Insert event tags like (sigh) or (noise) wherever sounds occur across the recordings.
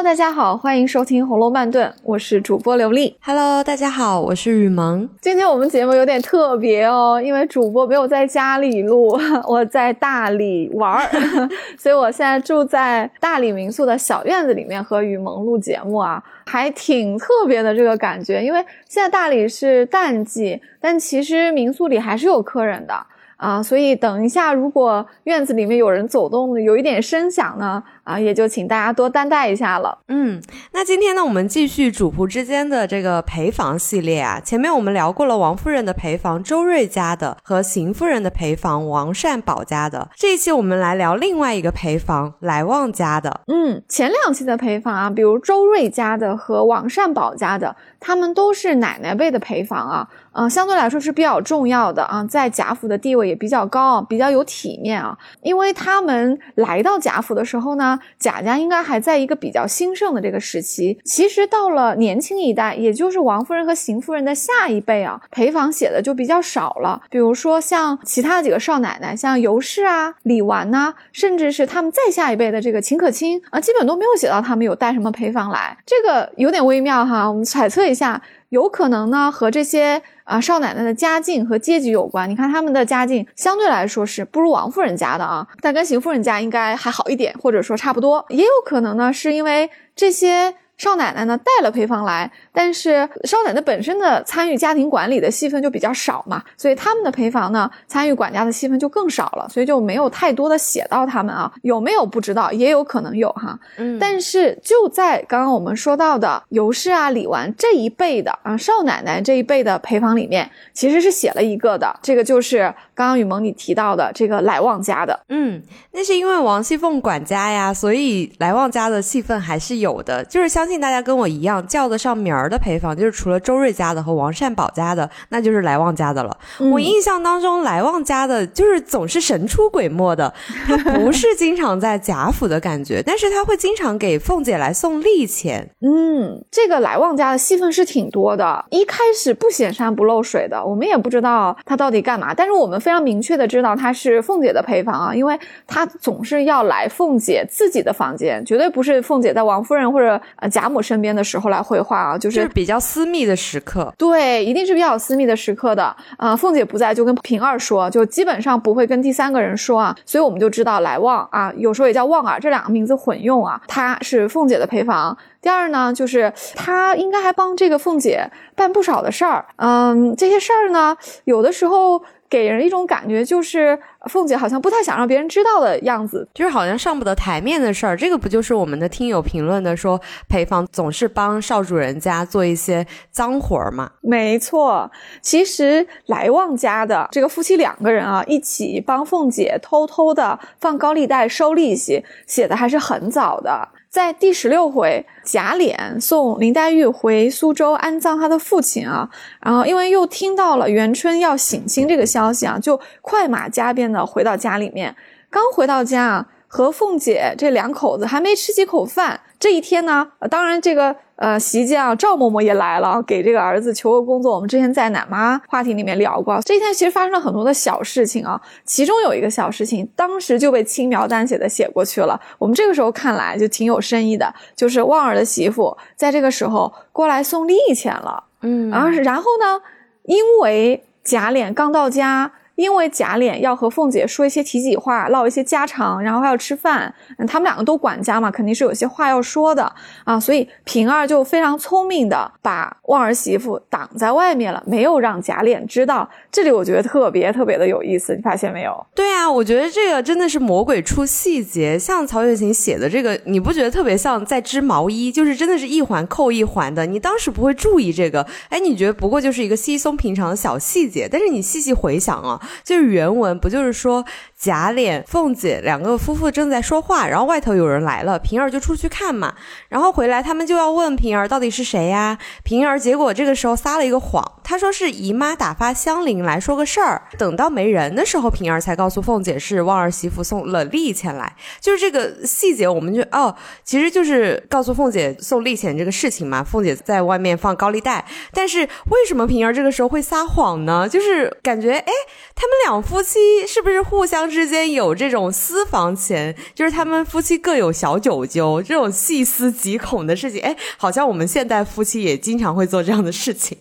Hello，大家好，欢迎收听《红楼慢炖》，我是主播刘丽。Hello，大家好，我是雨萌。今天我们节目有点特别哦，因为主播没有在家里录，(laughs) 我在大理玩儿，(laughs) 所以我现在住在大理民宿的小院子里面和雨萌录节目啊，还挺特别的这个感觉。因为现在大理是淡季，但其实民宿里还是有客人的。啊，所以等一下，如果院子里面有人走动，有一点声响呢，啊，也就请大家多担待一下了。嗯，那今天呢，我们继续主仆之间的这个陪房系列啊。前面我们聊过了王夫人的陪房周瑞家的和邢夫人的陪房王善保家的，这一期我们来聊另外一个陪房来旺家的。嗯，前两期的陪房啊，比如周瑞家的和王善保家的，他们都是奶奶辈的陪房啊。嗯，相对来说是比较重要的啊，在贾府的地位也比较高，比较有体面啊。因为他们来到贾府的时候呢，贾家应该还在一个比较兴盛的这个时期。其实到了年轻一代，也就是王夫人和邢夫人的下一辈啊，陪房写的就比较少了。比如说像其他几个少奶奶，像尤氏啊、李纨呐，甚至是他们再下一辈的这个秦可卿啊，基本都没有写到他们有带什么陪房来。这个有点微妙哈，我们揣测一下。有可能呢，和这些啊少奶奶的家境和阶级有关。你看他们的家境相对来说是不如王夫人家的啊，但跟邢夫人家应该还好一点，或者说差不多。也有可能呢，是因为这些。少奶奶呢带了配方来，但是少奶奶本身的参与家庭管理的戏份就比较少嘛，所以他们的陪房呢参与管家的戏份就更少了，所以就没有太多的写到他们啊，有没有不知道，也有可能有哈。嗯，但是就在刚刚我们说到的尤氏啊、李纨这一辈的啊少奶奶这一辈的陪房里面，其实是写了一个的，这个就是刚刚雨萌你提到的这个来旺家的。嗯，那是因为王熙凤管家呀，所以来旺家的戏份还是有的，就是相。信大家跟我一样叫得上名儿的陪房，就是除了周瑞家的和王善保家的，那就是来旺家的了。我印象当中，来旺家的就是总是神出鬼没的，他不是经常在贾府的感觉，(laughs) 但是他会经常给凤姐来送礼钱。嗯，这个来旺家的戏份是挺多的，一开始不显山不漏水的，我们也不知道他到底干嘛，但是我们非常明确的知道他是凤姐的陪房啊，因为他总是要来凤姐自己的房间，绝对不是凤姐在王夫人或者呃贾。母身边的时候来绘画啊，就是比较私密的时刻。对，一定是比较私密的时刻的。啊，凤姐不在，就跟平儿说，就基本上不会跟第三个人说啊。所以我们就知道来旺啊，有时候也叫旺儿，这两个名字混用啊。他是凤姐的陪房。第二呢，就是他应该还帮这个凤姐办不少的事儿。嗯，这些事儿呢，有的时候。给人一种感觉，就是凤姐好像不太想让别人知道的样子，就是好像上不得台面的事儿。这个不就是我们的听友评论的，说陪房总是帮少主人家做一些脏活儿吗？没错，其实来旺家的这个夫妻两个人啊，一起帮凤姐偷偷的放高利贷收利息，写的还是很早的。在第十六回，贾琏送林黛玉回苏州安葬他的父亲啊，然后因为又听到了元春要省亲这个消息啊，就快马加鞭的回到家里面。刚回到家啊，和凤姐这两口子还没吃几口饭。这一天呢，当然这个。呃，席间啊，赵嬷嬷也来了，给这个儿子求个工作。我们之前在奶妈话题里面聊过，这一天其实发生了很多的小事情啊。其中有一个小事情，当时就被轻描淡写的写过去了。我们这个时候看来就挺有深意的，就是旺儿的媳妇在这个时候过来送利钱了。嗯，然后然后呢，因为贾琏刚到家。因为贾琏要和凤姐说一些体己话，唠一些家常，然后还要吃饭，他们两个都管家嘛，肯定是有些话要说的啊，所以平儿就非常聪明的把旺儿媳妇挡在外面了，没有让贾琏知道。这里我觉得特别特别的有意思，你发现没有？对啊，我觉得这个真的是魔鬼出细节，像曹雪芹写的这个，你不觉得特别像在织毛衣，就是真的是一环扣一环的，你当时不会注意这个，哎，你觉得不过就是一个稀松平常的小细节，但是你细细回想啊。就是原文不就是说贾琏、凤姐两个夫妇正在说话，然后外头有人来了，平儿就出去看嘛，然后回来他们就要问平儿到底是谁呀？平儿结果这个时候撒了一个谎，他说是姨妈打发香菱来说个事儿，等到没人的时候，平儿才告诉凤。姐是旺儿媳妇送了利钱来，就是这个细节，我们就哦，其实就是告诉凤姐送利钱这个事情嘛。凤姐在外面放高利贷，但是为什么平儿这个时候会撒谎呢？就是感觉哎，他们两夫妻是不是互相之间有这种私房钱？就是他们夫妻各有小九九，这种细思极恐的事情，哎，好像我们现代夫妻也经常会做这样的事情。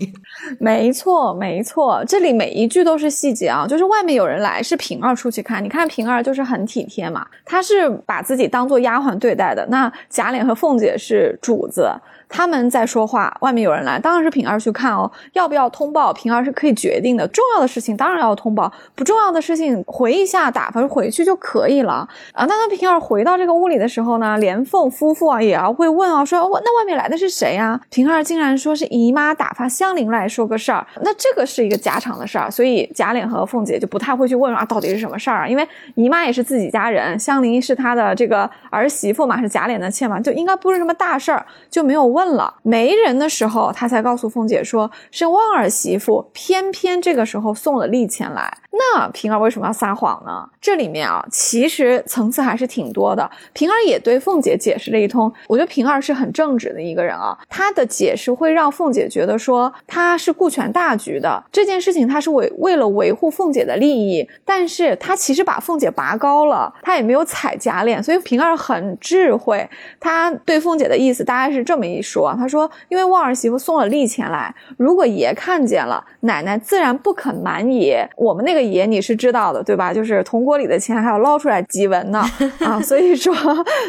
没错，没错，这里每一句都是细节啊。就是外面有人来，是平儿出去看，你看平儿就是很体贴嘛，她是把自己当做丫鬟对待的。那贾琏和凤姐是主子。他们在说话，外面有人来，当然是平儿去看哦。要不要通报？平儿是可以决定的。重要的事情当然要通报，不重要的事情回一下打发回去就可以了啊。那当平儿回到这个屋里的时候呢，连凤夫妇啊也要会问啊，说那外面来的是谁呀？平儿竟然说是姨妈打发香菱来说个事儿，那这个是一个家常的事儿，所以贾琏和凤姐就不太会去问啊，到底是什么事儿啊？因为姨妈也是自己家人，香菱是她的这个儿媳妇嘛，是贾琏的妾嘛，就应该不是什么大事儿，就没有问。问了没人的时候，他才告诉凤姐说是旺儿媳妇，偏偏这个时候送了利钱来。那平儿为什么要撒谎呢？这里面啊，其实层次还是挺多的。平儿也对凤姐解释了一通，我觉得平儿是很正直的一个人啊。她的解释会让凤姐觉得说她是顾全大局的，这件事情她是为为了维护凤姐的利益，但是她其实把凤姐拔高了，她也没有踩假脸，所以平儿很智慧。她对凤姐的意思大概是这么一说，他说因为旺儿媳妇送了利钱来，如果爷看见了，奶奶自然不肯瞒爷。我们那个。爷你是知道的对吧？就是铜锅里的钱还要捞出来几文呢 (laughs) 啊！所以说，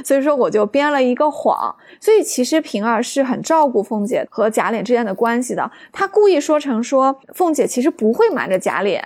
所以说我就编了一个谎。所以其实平儿是很照顾凤姐和贾琏之间的关系的。他故意说成说凤姐其实不会瞒着贾琏，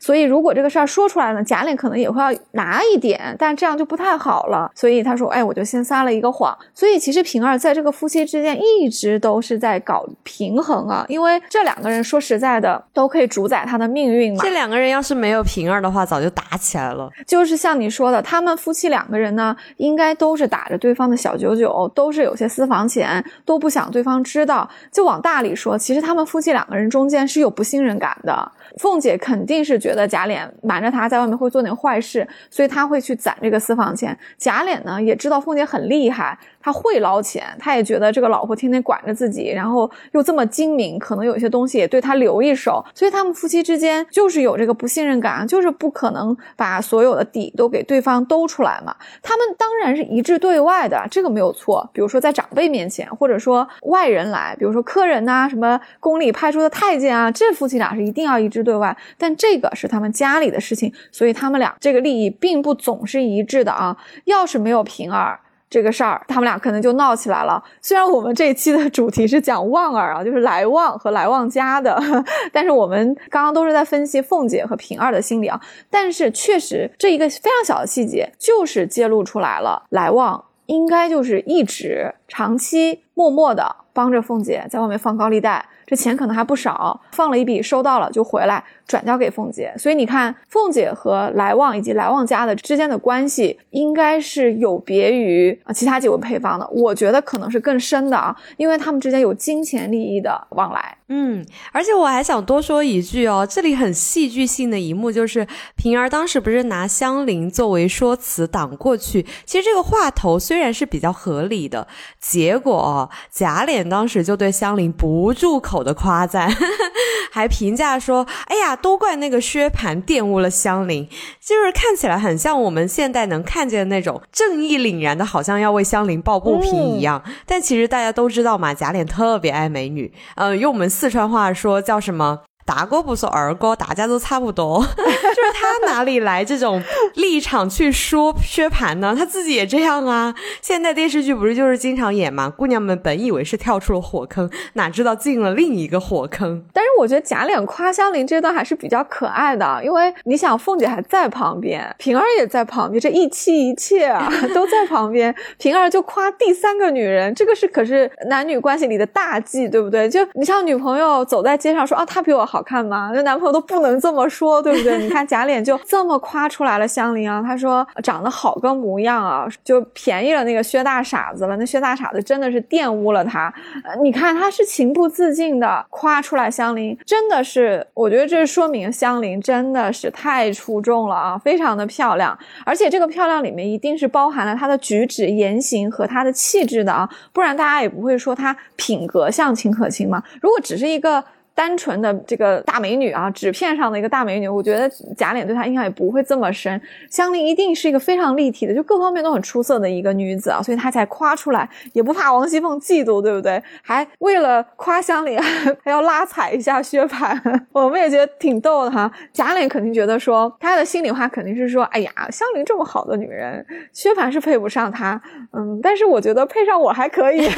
所以如果这个事儿说出来呢，贾琏可能也会要拿一点，但这样就不太好了。所以他说：“哎，我就先撒了一个谎。”所以其实平儿在这个夫妻之间一直都是在搞平衡啊，因为这两个人说实在的都可以主宰他的命运嘛。这两个人要是没有平儿的话，早就打起来了。就是像你说的，他们夫妻两个人呢，应该都是打着对方的小九九，都是有。些私房钱都不想对方知道，就往大里说，其实他们夫妻两个人中间是有不信任感的。凤姐肯定是觉得贾琏瞒着她在外面会做点坏事，所以她会去攒这个私房钱。贾琏呢也知道凤姐很厉害。他会捞钱，他也觉得这个老婆天天管着自己，然后又这么精明，可能有些东西也对他留一手，所以他们夫妻之间就是有这个不信任感啊，就是不可能把所有的底都给对方兜出来嘛。他们当然是一致对外的，这个没有错。比如说在长辈面前，或者说外人来，比如说客人呐，什么宫里派出的太监啊，这夫妻俩是一定要一致对外。但这个是他们家里的事情，所以他们俩这个利益并不总是一致的啊。要是没有平儿。这个事儿，他们俩可能就闹起来了。虽然我们这一期的主题是讲旺儿啊，就是来旺和来旺家的，(laughs) 但是我们刚刚都是在分析凤姐和平儿的心理啊。但是确实，这一个非常小的细节，就是揭露出来了，来旺应该就是一直长期默默的帮着凤姐在外面放高利贷，这钱可能还不少，放了一笔收到了就回来。转交给凤姐，所以你看，凤姐和来旺以及来旺家的之间的关系，应该是有别于其他几位配方的。我觉得可能是更深的啊，因为他们之间有金钱利益的往来。嗯，而且我还想多说一句哦，这里很戏剧性的一幕就是，平儿当时不是拿香菱作为说辞挡过去，其实这个话头虽然是比较合理的，结果贾琏当时就对香菱不住口的夸赞，(laughs) 还评价说：“哎呀。”都怪那个薛蟠玷污了香菱，就是看起来很像我们现代能看见的那种正义凛然的，好像要为香菱抱不平一样。但其实大家都知道嘛，贾琏特别爱美女，呃，用我们四川话说叫什么？大哥不说二哥，大家都差不多。(laughs) 就是他哪里来这种立场去说薛蟠呢？他自己也这样啊。现在电视剧不是就是经常演嘛？姑娘们本以为是跳出了火坑，哪知道进了另一个火坑。但是我觉得贾琏夸香菱这段还是比较可爱的，因为你想凤姐还在旁边，平儿也在旁边，这一妻一妾啊 (laughs) 都在旁边，平儿就夸第三个女人，这个是可是男女关系里的大忌，对不对？就你像女朋友走在街上说啊，她比我好。好看吗？那男朋友都不能这么说，对不对？(laughs) 你看贾琏就这么夸出来了香菱啊，他说长得好个模样啊，就便宜了那个薛大傻子了。那薛大傻子真的是玷污了他。你看他是情不自禁的夸出来香菱，真的是，我觉得这说明香菱真的是太出众了啊，非常的漂亮，而且这个漂亮里面一定是包含了她的举止言行和她的气质的啊，不然大家也不会说她品格像秦可卿嘛。如果只是一个。单纯的这个大美女啊，纸片上的一个大美女，我觉得贾琏对她印象也不会这么深。香菱一定是一个非常立体的，就各方面都很出色的一个女子啊，所以她才夸出来，也不怕王熙凤嫉妒，对不对？还为了夸香菱，(laughs) 还要拉踩一下薛蟠，我们也觉得挺逗的哈。贾琏肯定觉得说，他的心里话肯定是说，哎呀，香菱这么好的女人，薛蟠是配不上她，嗯，但是我觉得配上我还可以。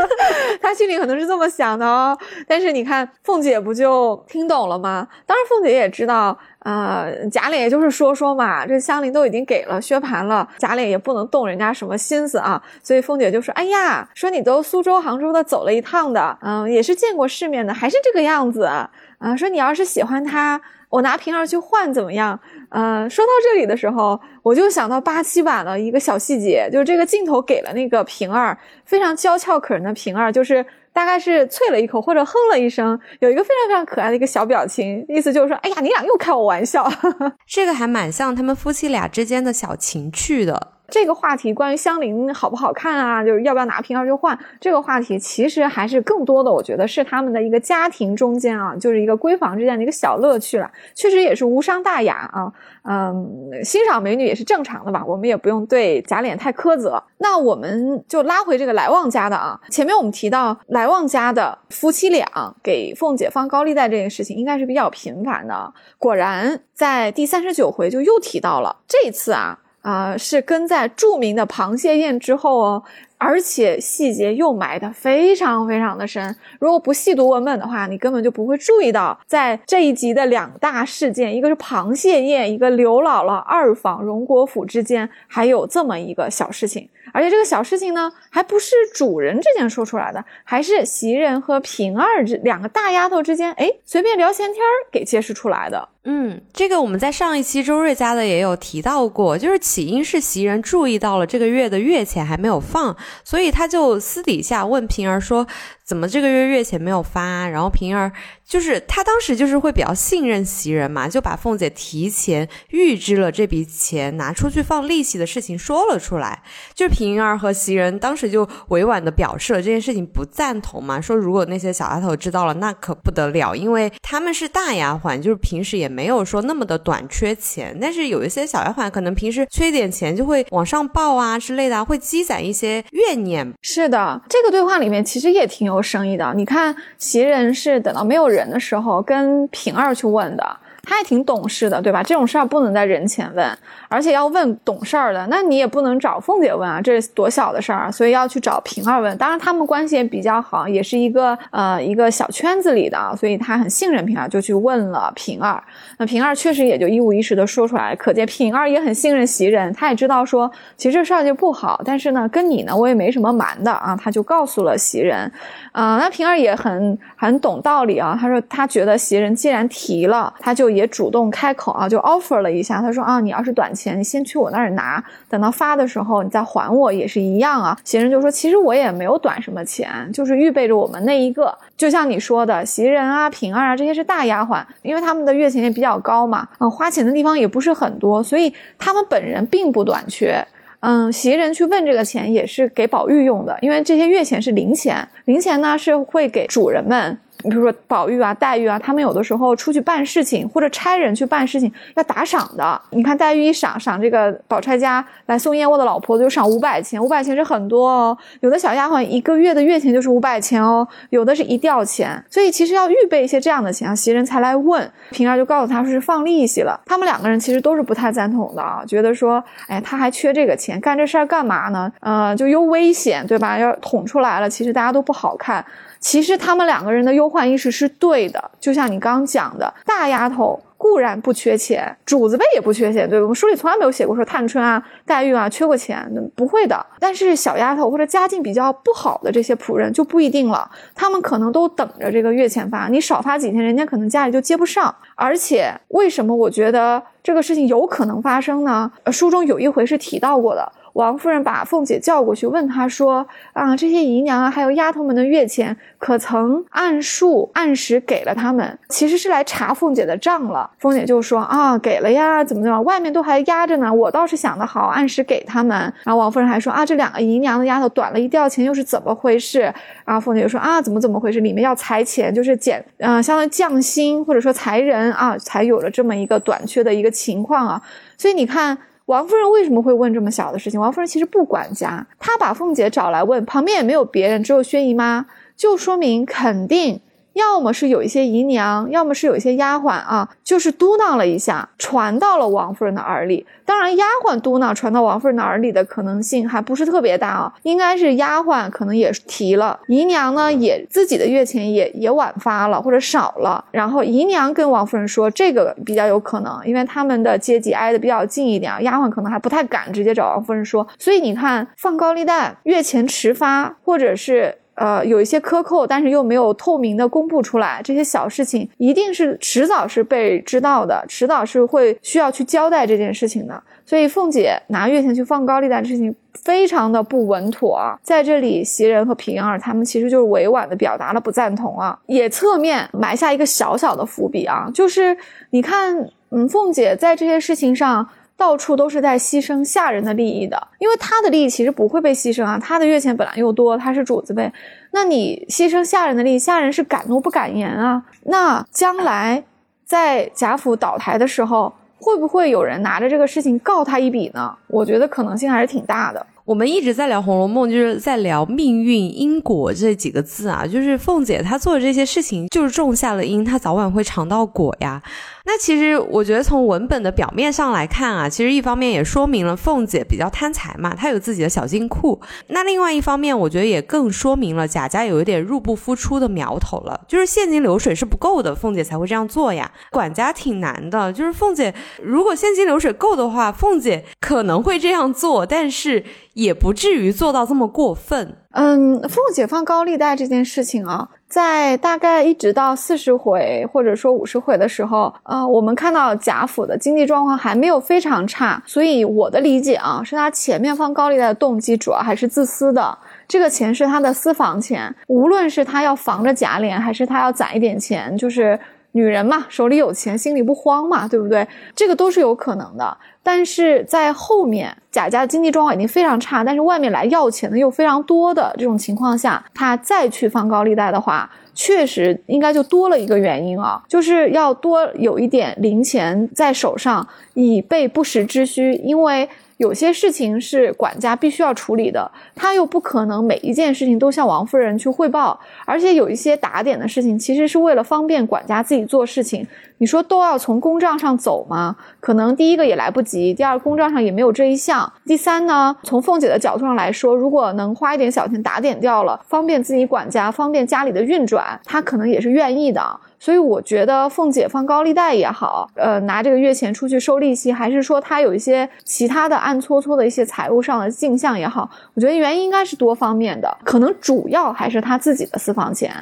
(laughs) 他心里可能是这么想的哦。但是你看凤。姐不就听懂了吗？当然，凤姐也知道，呃，贾琏也就是说说嘛，这香菱都已经给了薛蟠了，贾琏也不能动人家什么心思啊，所以凤姐就说：“哎呀，说你都苏州、杭州的走了一趟的，嗯，也是见过世面的，还是这个样子啊？说你要是喜欢他，我拿平儿去换怎么样？呃，说到这里的时候，我就想到八七版的一个小细节，就是这个镜头给了那个平儿非常娇俏可人的平儿，就是。”大概是啐了一口或者哼了一声，有一个非常非常可爱的一个小表情，意思就是说，哎呀，你俩又开我玩笑。(laughs) 这个还蛮像他们夫妻俩之间的小情趣的。这个话题关于香菱好不好看啊，就是要不要拿瓶儿就换这个话题，其实还是更多的，我觉得是他们的一个家庭中间啊，就是一个闺房之间的一个小乐趣了。确实也是无伤大雅啊，嗯，欣赏美女也是正常的吧，我们也不用对贾琏太苛责。那我们就拉回这个来旺家的啊，前面我们提到来旺家的夫妻俩给凤姐放高利贷这件事情，应该是比较频繁的。果然在第三十九回就又提到了，这一次啊。啊，是跟在著名的螃蟹宴之后哦，而且细节又埋的非常非常的深。如果不细读文本的话，你根本就不会注意到，在这一集的两大事件，一个是螃蟹宴，一个刘姥姥二访荣国府之间，还有这么一个小事情。而且这个小事情呢，还不是主人之间说出来的，还是袭人和平儿这两个大丫头之间，哎，随便聊闲天儿给揭示出来的。嗯，这个我们在上一期周瑞家的也有提到过，就是起因是袭人注意到了这个月的月钱还没有放，所以他就私底下问平儿说。怎么这个月月钱没有发？然后平儿就是他当时就是会比较信任袭人嘛，就把凤姐提前预支了这笔钱拿出去放利息的事情说了出来。就平儿和袭人当时就委婉的表示了这件事情不赞同嘛，说如果那些小丫头知道了，那可不得了，因为他们是大丫鬟，就是平时也没有说那么的短缺钱，但是有一些小丫鬟可能平时缺点钱就会往上报啊之类的，会积攒一些怨念。是的，这个对话里面其实也挺有。生意的，你看袭人是等到没有人的时候跟平儿去问的。他也挺懂事的，对吧？这种事儿不能在人前问，而且要问懂事儿的。那你也不能找凤姐问啊，这是多小的事儿啊！所以要去找平儿问。当然他们关系也比较好，也是一个呃一个小圈子里的，所以他很信任平儿，就去问了平儿。那平儿确实也就一五一十的说出来，可见平儿也很信任袭人，他也知道说其实这事儿就不好，但是呢跟你呢我也没什么瞒的啊，他就告诉了袭人。啊，那平儿也很很懂道理啊，他说他觉得袭人既然提了，他就。也主动开口啊，就 offer 了一下。他说啊，你要是短钱，你先去我那儿拿，等到发的时候你再还我也是一样啊。袭人就说，其实我也没有短什么钱，就是预备着我们那一个。就像你说的，袭人啊、平儿啊这些是大丫鬟，因为他们的月钱也比较高嘛，嗯，花钱的地方也不是很多，所以他们本人并不短缺。嗯，袭人去问这个钱也是给宝玉用的，因为这些月钱是零钱，零钱呢是会给主人们。你比如说宝玉啊、黛玉啊，他们有的时候出去办事情，或者差人去办事情，要打赏的。你看黛玉一赏赏这个宝钗家来送燕窝的老婆子，就赏五百钱，五百钱是很多哦。有的小丫鬟一个月的月钱就是五百钱哦，有的是一吊钱。所以其实要预备一些这样的钱啊。袭人才来问平儿，就告诉他说是放利息了。他们两个人其实都是不太赞同的啊，觉得说，哎，他还缺这个钱，干这事儿干嘛呢？呃，就又危险，对吧？要捅出来了，其实大家都不好看。其实他们两个人的忧患意识是对的，就像你刚讲的，大丫头固然不缺钱，主子辈也不缺钱，对？我们书里从来没有写过说探春啊、黛玉啊缺过钱，不会的。但是小丫头或者家境比较不好的这些仆人就不一定了，他们可能都等着这个月钱发，你少发几天，人家可能家里就接不上。而且为什么我觉得这个事情有可能发生呢？书中有一回是提到过的。王夫人把凤姐叫过去，问她说：“啊，这些姨娘啊，还有丫头们的月钱，可曾按数按时给了他们？其实是来查凤姐的账了。”凤姐就说：“啊，给了呀，怎么怎么，外面都还压着呢。我倒是想的好，按时给他们。”然后王夫人还说：“啊，这两个姨娘的丫头短了一吊钱，又是怎么回事？”然后凤姐就说：“啊，怎么怎么回事？里面要裁钱，就是减，嗯，相当于降薪或者说裁人啊，才有了这么一个短缺的一个情况啊。所以你看。”王夫人为什么会问这么小的事情？王夫人其实不管家，她把凤姐找来问，旁边也没有别人，只有薛姨妈，就说明肯定。要么是有一些姨娘，要么是有一些丫鬟啊，就是嘟囔了一下，传到了王夫人的耳里。当然，丫鬟嘟囔传到王夫人的耳里的可能性还不是特别大啊，应该是丫鬟可能也提了，姨娘呢也自己的月钱也也晚发了或者少了，然后姨娘跟王夫人说这个比较有可能，因为他们的阶级挨得比较近一点，丫鬟可能还不太敢直接找王夫人说，所以你看放高利贷、月钱迟发，或者是。呃，有一些克扣，但是又没有透明的公布出来，这些小事情一定是迟早是被知道的，迟早是会需要去交代这件事情的。所以凤姐拿月钱去放高利贷的事情非常的不稳妥啊，在这里袭人和平儿他们其实就是委婉的表达了不赞同啊，也侧面埋下一个小小的伏笔啊，就是你看，嗯，凤姐在这些事情上。到处都是在牺牲下人的利益的，因为他的利益其实不会被牺牲啊，他的月钱本来又多，他是主子呗，那你牺牲下人的利益，下人是敢怒不敢言啊。那将来在贾府倒台的时候，会不会有人拿着这个事情告他一笔呢？我觉得可能性还是挺大的。我们一直在聊《红楼梦》，就是在聊命运因果这几个字啊，就是凤姐她做的这些事情，就是种下了因，她早晚会尝到果呀。那其实我觉得从文本的表面上来看啊，其实一方面也说明了凤姐比较贪财嘛，她有自己的小金库。那另外一方面，我觉得也更说明了贾家有一点入不敷出的苗头了，就是现金流水是不够的，凤姐才会这样做呀。管家挺难的，就是凤姐如果现金流水够的话，凤姐可能会这样做，但是也不至于做到这么过分。嗯，凤姐放高利贷这件事情啊。在大概一直到四十回或者说五十回的时候，呃，我们看到贾府的经济状况还没有非常差，所以我的理解啊，是他前面放高利贷的动机主要还是自私的。这个钱是他的私房钱，无论是他要防着贾琏，还是他要攒一点钱，就是女人嘛，手里有钱，心里不慌嘛，对不对？这个都是有可能的。但是在后面贾家的经济状况已经非常差，但是外面来要钱的又非常多的这种情况下，他再去放高利贷的话，确实应该就多了一个原因啊，就是要多有一点零钱在手上，以备不时之需，因为。有些事情是管家必须要处理的，他又不可能每一件事情都向王夫人去汇报，而且有一些打点的事情，其实是为了方便管家自己做事情。你说都要从公账上走吗？可能第一个也来不及，第二公账上也没有这一项。第三呢，从凤姐的角度上来说，如果能花一点小钱打点掉了，方便自己管家，方便家里的运转，她可能也是愿意的。所以我觉得凤姐放高利贷也好，呃，拿这个月钱出去收利息，还是说她有一些其他的暗搓搓的一些财务上的镜像也好，我觉得原因应该是多方面的，可能主要还是他自己的私房钱。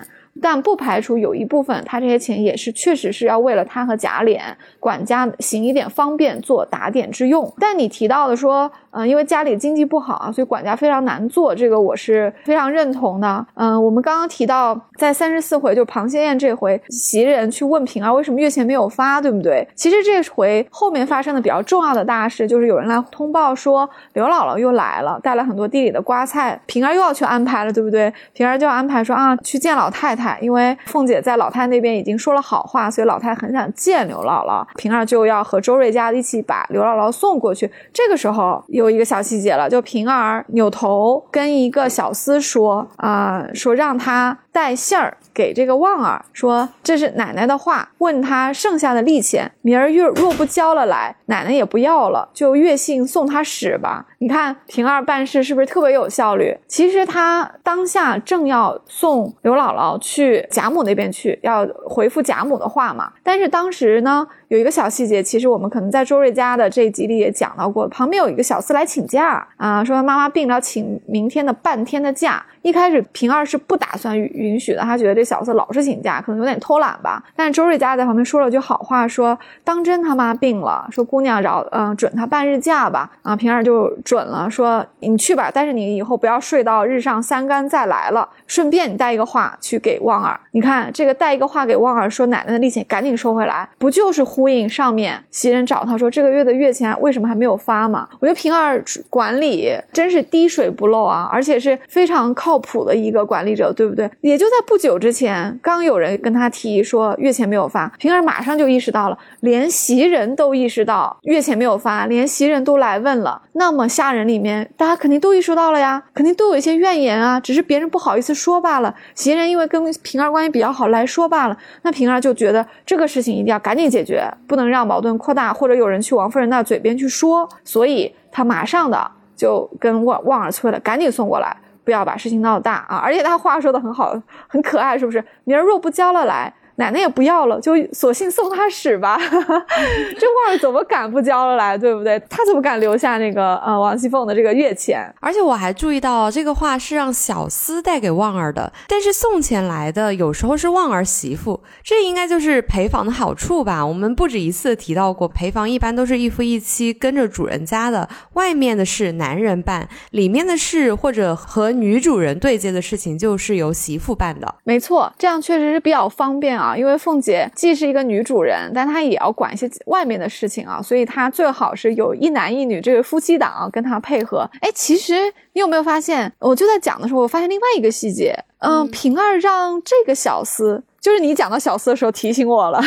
但不排除有一部分，他这些钱也是确实是要为了他和贾琏管家行一点方便做打点之用。但你提到的说，嗯，因为家里经济不好啊，所以管家非常难做，这个我是非常认同的。嗯，我们刚刚提到在三十四回，就螃蟹宴这回，袭人去问平儿为什么月钱没有发，对不对？其实这回后面发生的比较重要的大事，就是有人来通报说刘姥姥又来了，带了很多地里的瓜菜，平儿又要去安排了，对不对？平儿就要安排说啊，去见老太太。太因为凤姐在老太那边已经说了好话，所以老太很想见刘姥姥。平儿就要和周瑞家一起把刘姥姥送过去。这个时候有一个小细节了，就平儿扭头跟一个小厮说啊，说让他带信儿给这个旺儿，说这是奶奶的话，问他剩下的利钱，明儿月若不交了来，奶奶也不要了，就月信送他使吧。你看平儿办事是不是特别有效率？其实他当下正要送刘姥姥去贾母那边去，要回复贾母的话嘛。但是当时呢，有一个小细节，其实我们可能在周瑞家的这集里也讲到过，旁边有一个小厮来请假啊，说妈妈病了，请明天的半天的假。一开始平儿是不打算允许的，他觉得这小厮老是请假，可能有点偷懒吧。但是周瑞家在旁边说了句好话，说当真他妈病了，说姑娘饶嗯准他半日假吧。啊，平儿就准了，说你去吧，但是你以后不要睡到日上三竿再来了。顺便你带一个话去给旺儿，你看这个带一个话给旺儿，说奶奶的利钱赶紧收回来，不就是呼应上面袭人找他说这个月的月钱为什么还没有发吗？我觉得平儿管理真是滴水不漏啊，而且是非常靠。谱的一个管理者，对不对？也就在不久之前，刚有人跟他提说月钱没有发，平儿马上就意识到了，连袭人都意识到月钱没有发，连袭人都来问了。那么下人里面，大家肯定都意识到了呀，肯定都有一些怨言啊，只是别人不好意思说罢了。袭人因为跟平儿关系比较好，来说罢了。那平儿就觉得这个事情一定要赶紧解决，不能让矛盾扩大，或者有人去王夫人那嘴边去说，所以他马上的就跟旺旺儿催了，赶紧送过来。不要把事情闹大啊！而且他话说的很好，很可爱，是不是？明儿若不交了来。奶奶也不要了，就索性送他使吧。(laughs) 这旺儿怎么敢不交了来，对不对？他怎么敢留下那个呃王熙凤的这个月钱？而且我还注意到这个话是让小厮带给旺儿的，但是送钱来的有时候是旺儿媳妇，这应该就是陪房的好处吧？我们不止一次提到过，陪房一般都是一夫一妻跟着主人家的，外面的事男人办，里面的事或者和女主人对接的事情就是由媳妇办的。没错，这样确实是比较方便啊。因为凤姐既是一个女主人，但她也要管一些外面的事情啊，所以她最好是有一男一女这个夫妻档啊跟她配合。哎，其实你有没有发现？我就在讲的时候，我发现另外一个细节，嗯，平儿让这个小厮，就是你讲到小厮的时候提醒我了，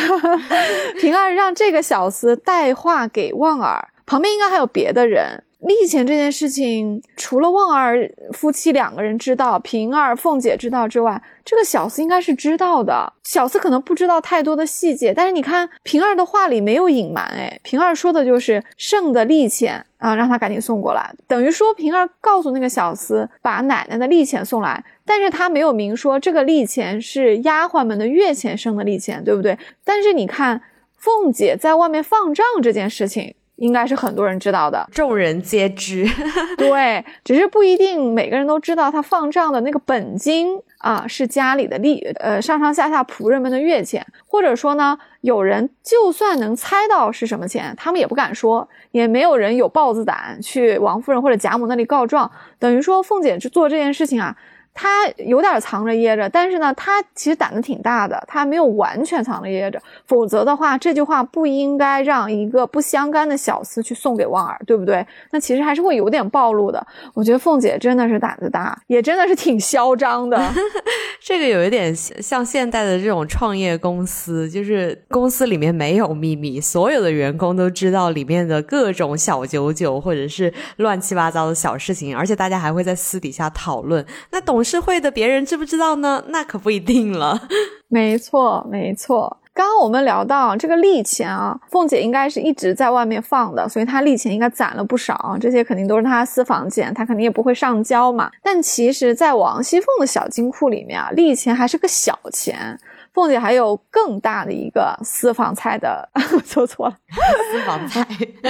(laughs) 平儿让这个小厮带话给旺儿，旁边应该还有别的人。利钱这件事情，除了旺儿夫妻两个人知道，平儿、凤姐知道之外，这个小厮应该是知道的。小厮可能不知道太多的细节，但是你看平儿的话里没有隐瞒，哎，平儿说的就是剩的利钱啊，让他赶紧送过来，等于说平儿告诉那个小厮把奶奶的利钱送来，但是他没有明说这个利钱是丫鬟们的月钱剩的利钱，对不对？但是你看凤姐在外面放账这件事情。应该是很多人知道的，众人皆知。(laughs) (laughs) 对，只是不一定每个人都知道他放账的那个本金啊，是家里的利，呃，上上下下仆人们的月钱，或者说呢，有人就算能猜到是什么钱，他们也不敢说，也没有人有豹子胆去王夫人或者贾母那里告状。等于说，凤姐做这件事情啊。他有点藏着掖着，但是呢，他其实胆子挺大的，他没有完全藏着掖着。否则的话，这句话不应该让一个不相干的小厮去送给旺儿，对不对？那其实还是会有点暴露的。我觉得凤姐真的是胆子大，也真的是挺嚣张的。(laughs) 这个有一点像现代的这种创业公司，就是公司里面没有秘密，所有的员工都知道里面的各种小九九或者是乱七八糟的小事情，而且大家还会在私底下讨论。那董事会的别人知不知道呢？那可不一定了。没错，没错。刚刚我们聊到这个利钱啊，凤姐应该是一直在外面放的，所以她利钱应该攒了不少。这些肯定都是她私房钱，她肯定也不会上交嘛。但其实，在王熙凤的小金库里面啊，利钱还是个小钱。凤姐还有更大的一个私房菜的，(laughs) 说错了，私房菜。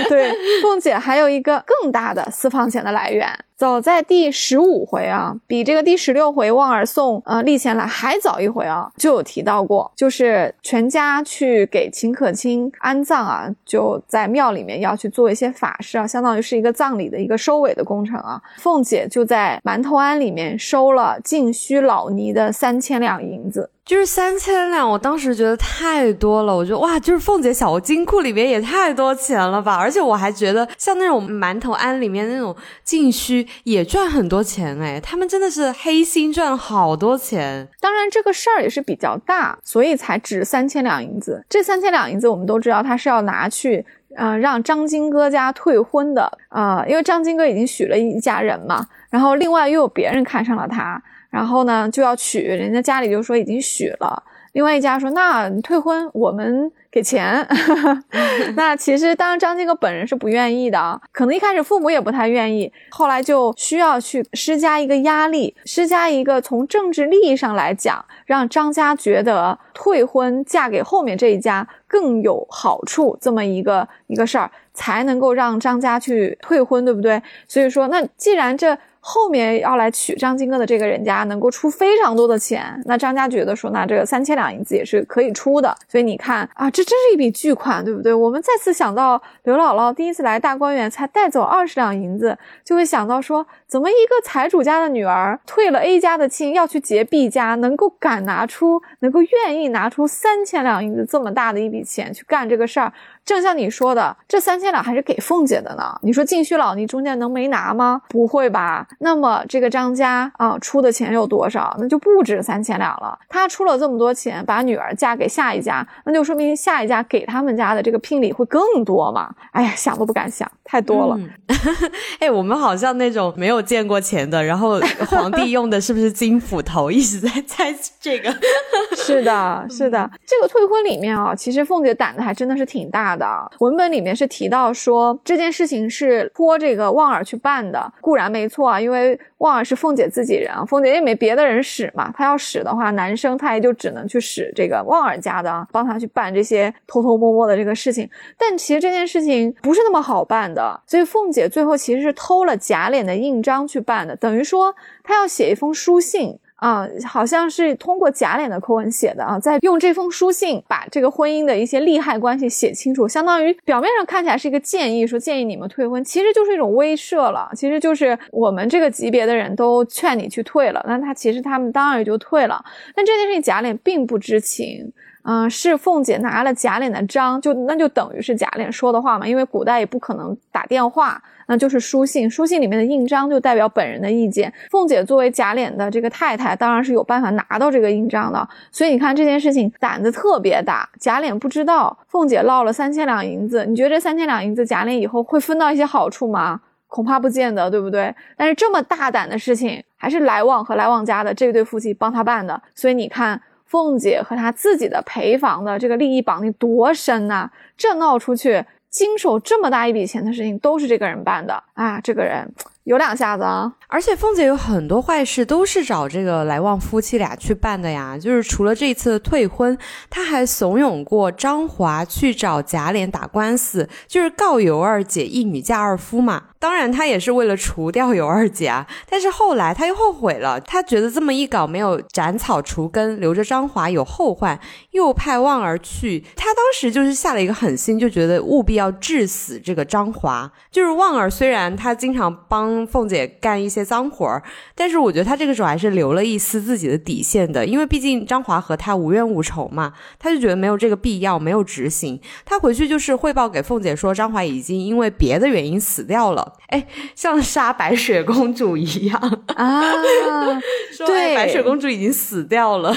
对，凤姐还有一个更大的私房钱的来源。早在第十五回啊，比这个第十六回望儿送呃利钱来还早一回啊，就有提到过，就是全家去给秦可卿安葬啊，就在庙里面要去做一些法事啊，相当于是一个葬礼的一个收尾的工程啊。凤姐就在馒头庵里面收了净虚老尼的三千两银子。就是三千两，我当时觉得太多了。我觉得哇，就是凤姐小金库里面也太多钱了吧！而且我还觉得，像那种馒头庵里面那种净虚也赚很多钱哎，他们真的是黑心赚了好多钱。当然，这个事儿也是比较大，所以才值三千两银子。这三千两银子，我们都知道，他是要拿去，呃，让张金哥家退婚的啊，因为张金哥已经许了一家人嘛，然后另外又有别人看上了他。然后呢，就要娶，人家家里就说已经许了，另外一家说，那你退婚，我们。给钱，(laughs) 那其实当然张金哥本人是不愿意的啊，可能一开始父母也不太愿意，后来就需要去施加一个压力，施加一个从政治利益上来讲，让张家觉得退婚嫁给后面这一家更有好处，这么一个一个事儿，才能够让张家去退婚，对不对？所以说，那既然这。后面要来娶张金戈的这个人家能够出非常多的钱，那张家觉得说，那这个三千两银子也是可以出的。所以你看啊，这真是一笔巨款，对不对？我们再次想到刘姥姥第一次来大观园才带走二十两银子，就会想到说，怎么一个财主家的女儿退了 A 家的亲要去结 B 家，能够敢拿出，能够愿意拿出三千两银子这么大的一笔钱去干这个事儿。正像你说的，这三千两还是给凤姐的呢。你说进虚老，你中间能没拿吗？不会吧？那么这个张家啊，出的钱有多少？那就不止三千两了。他出了这么多钱，把女儿嫁给下一家，那就说明下一家给他们家的这个聘礼会更多嘛？哎呀，想都不敢想，太多了。(laughs) 哎，我们好像那种没有见过钱的，然后皇帝用的是不是金斧头？一直在猜这个。(laughs) 是的，是的。这个退婚里面啊，其实凤姐胆子还真的是挺大。的的文本里面是提到说这件事情是托这个旺儿去办的，固然没错啊，因为旺儿是凤姐自己人啊，凤姐也没别的人使嘛，她要使的话，男生她也就只能去使这个旺儿家的啊，帮他去办这些偷偷摸摸的这个事情。但其实这件事情不是那么好办的，所以凤姐最后其实是偷了贾琏的印章去办的，等于说她要写一封书信。啊，好像是通过假脸的口吻写的啊，在用这封书信把这个婚姻的一些利害关系写清楚，相当于表面上看起来是一个建议，说建议你们退婚，其实就是一种威慑了，其实就是我们这个级别的人都劝你去退了，那他其实他们当然也就退了。但这件事情假脸并不知情，嗯，是凤姐拿了贾琏的章，就那就等于是贾琏说的话嘛，因为古代也不可能打电话。那就是书信，书信里面的印章就代表本人的意见。凤姐作为贾琏的这个太太，当然是有办法拿到这个印章的。所以你看这件事情胆子特别大。贾琏不知道凤姐落了三千两银子，你觉得这三千两银子贾琏以后会分到一些好处吗？恐怕不见得，对不对？但是这么大胆的事情，还是来旺和来旺家的这对夫妻帮他办的。所以你看凤姐和她自己的陪房的这个利益绑定多深呐！这闹出去。经手这么大一笔钱的事情都是这个人办的啊！这个人有两下子啊！而且凤姐有很多坏事都是找这个来旺夫妻俩去办的呀。就是除了这次退婚，她还怂恿过张华去找贾琏打官司，就是告尤二姐一女嫁二夫嘛。当然，他也是为了除掉尤二姐啊。但是后来他又后悔了，他觉得这么一搞没有斩草除根，留着张华有后患，又派旺儿去。他当时就是下了一个狠心，就觉得务必要治死这个张华。就是旺儿虽然他经常帮凤姐干一些脏活儿，但是我觉得他这个时候还是留了一丝自己的底线的，因为毕竟张华和他无冤无仇嘛，他就觉得没有这个必要，没有执行。他回去就是汇报给凤姐说，张华已经因为别的原因死掉了。哎，像杀白雪公主一样啊！(laughs) 对，白雪公主已经死掉了。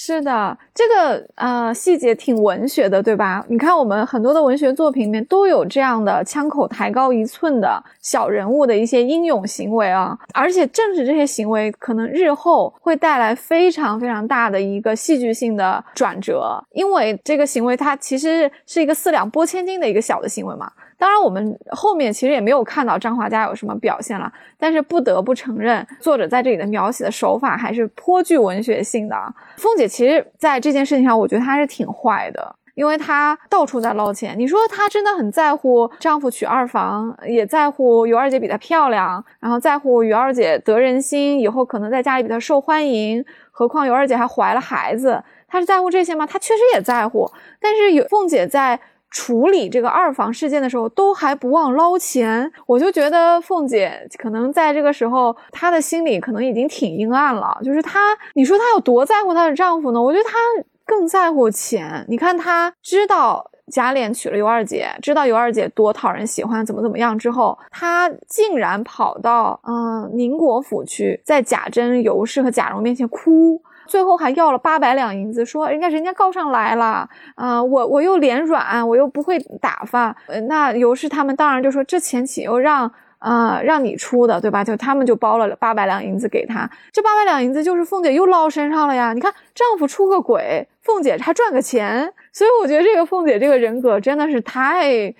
是的，这个呃细节挺文学的，对吧？你看我们很多的文学作品里面都有这样的枪口抬高一寸的小人物的一些英勇行为啊，而且正是这些行为，可能日后会带来非常非常大的一个戏剧性的转折，因为这个行为它其实是一个四两拨千斤的一个小的行为嘛。当然，我们后面其实也没有看到张华家有什么表现了，但是不得不承认，作者在这里的描写的手法还是颇具文学性的。凤姐其实在这件事情上，我觉得她是挺坏的，因为她到处在捞钱。你说她真的很在乎丈夫娶二房，也在乎尤二姐比她漂亮，然后在乎尤二姐得人心，以后可能在家里比她受欢迎。何况尤二姐还怀了孩子，她是在乎这些吗？她确实也在乎，但是有凤姐在。处理这个二房事件的时候，都还不忘捞钱，我就觉得凤姐可能在这个时候，她的心里可能已经挺阴暗了。就是她，你说她有多在乎她的丈夫呢？我觉得她更在乎钱。你看，她知道贾琏娶了尤二姐，知道尤二姐多讨人喜欢，怎么怎么样之后，她竟然跑到嗯宁国府去，在贾珍、尤氏和贾蓉面前哭。最后还要了八百两银子，说人家人家告上来了，啊，我我又脸软，我又不会打发，那尤氏他们当然就说这钱岂又让啊，让你出的，对吧？就他们就包了八百两银子给他，这八百两银子就是凤姐又捞身上了呀。你看，丈夫出个轨，凤姐还赚个钱，所以我觉得这个凤姐这个人格真的是太，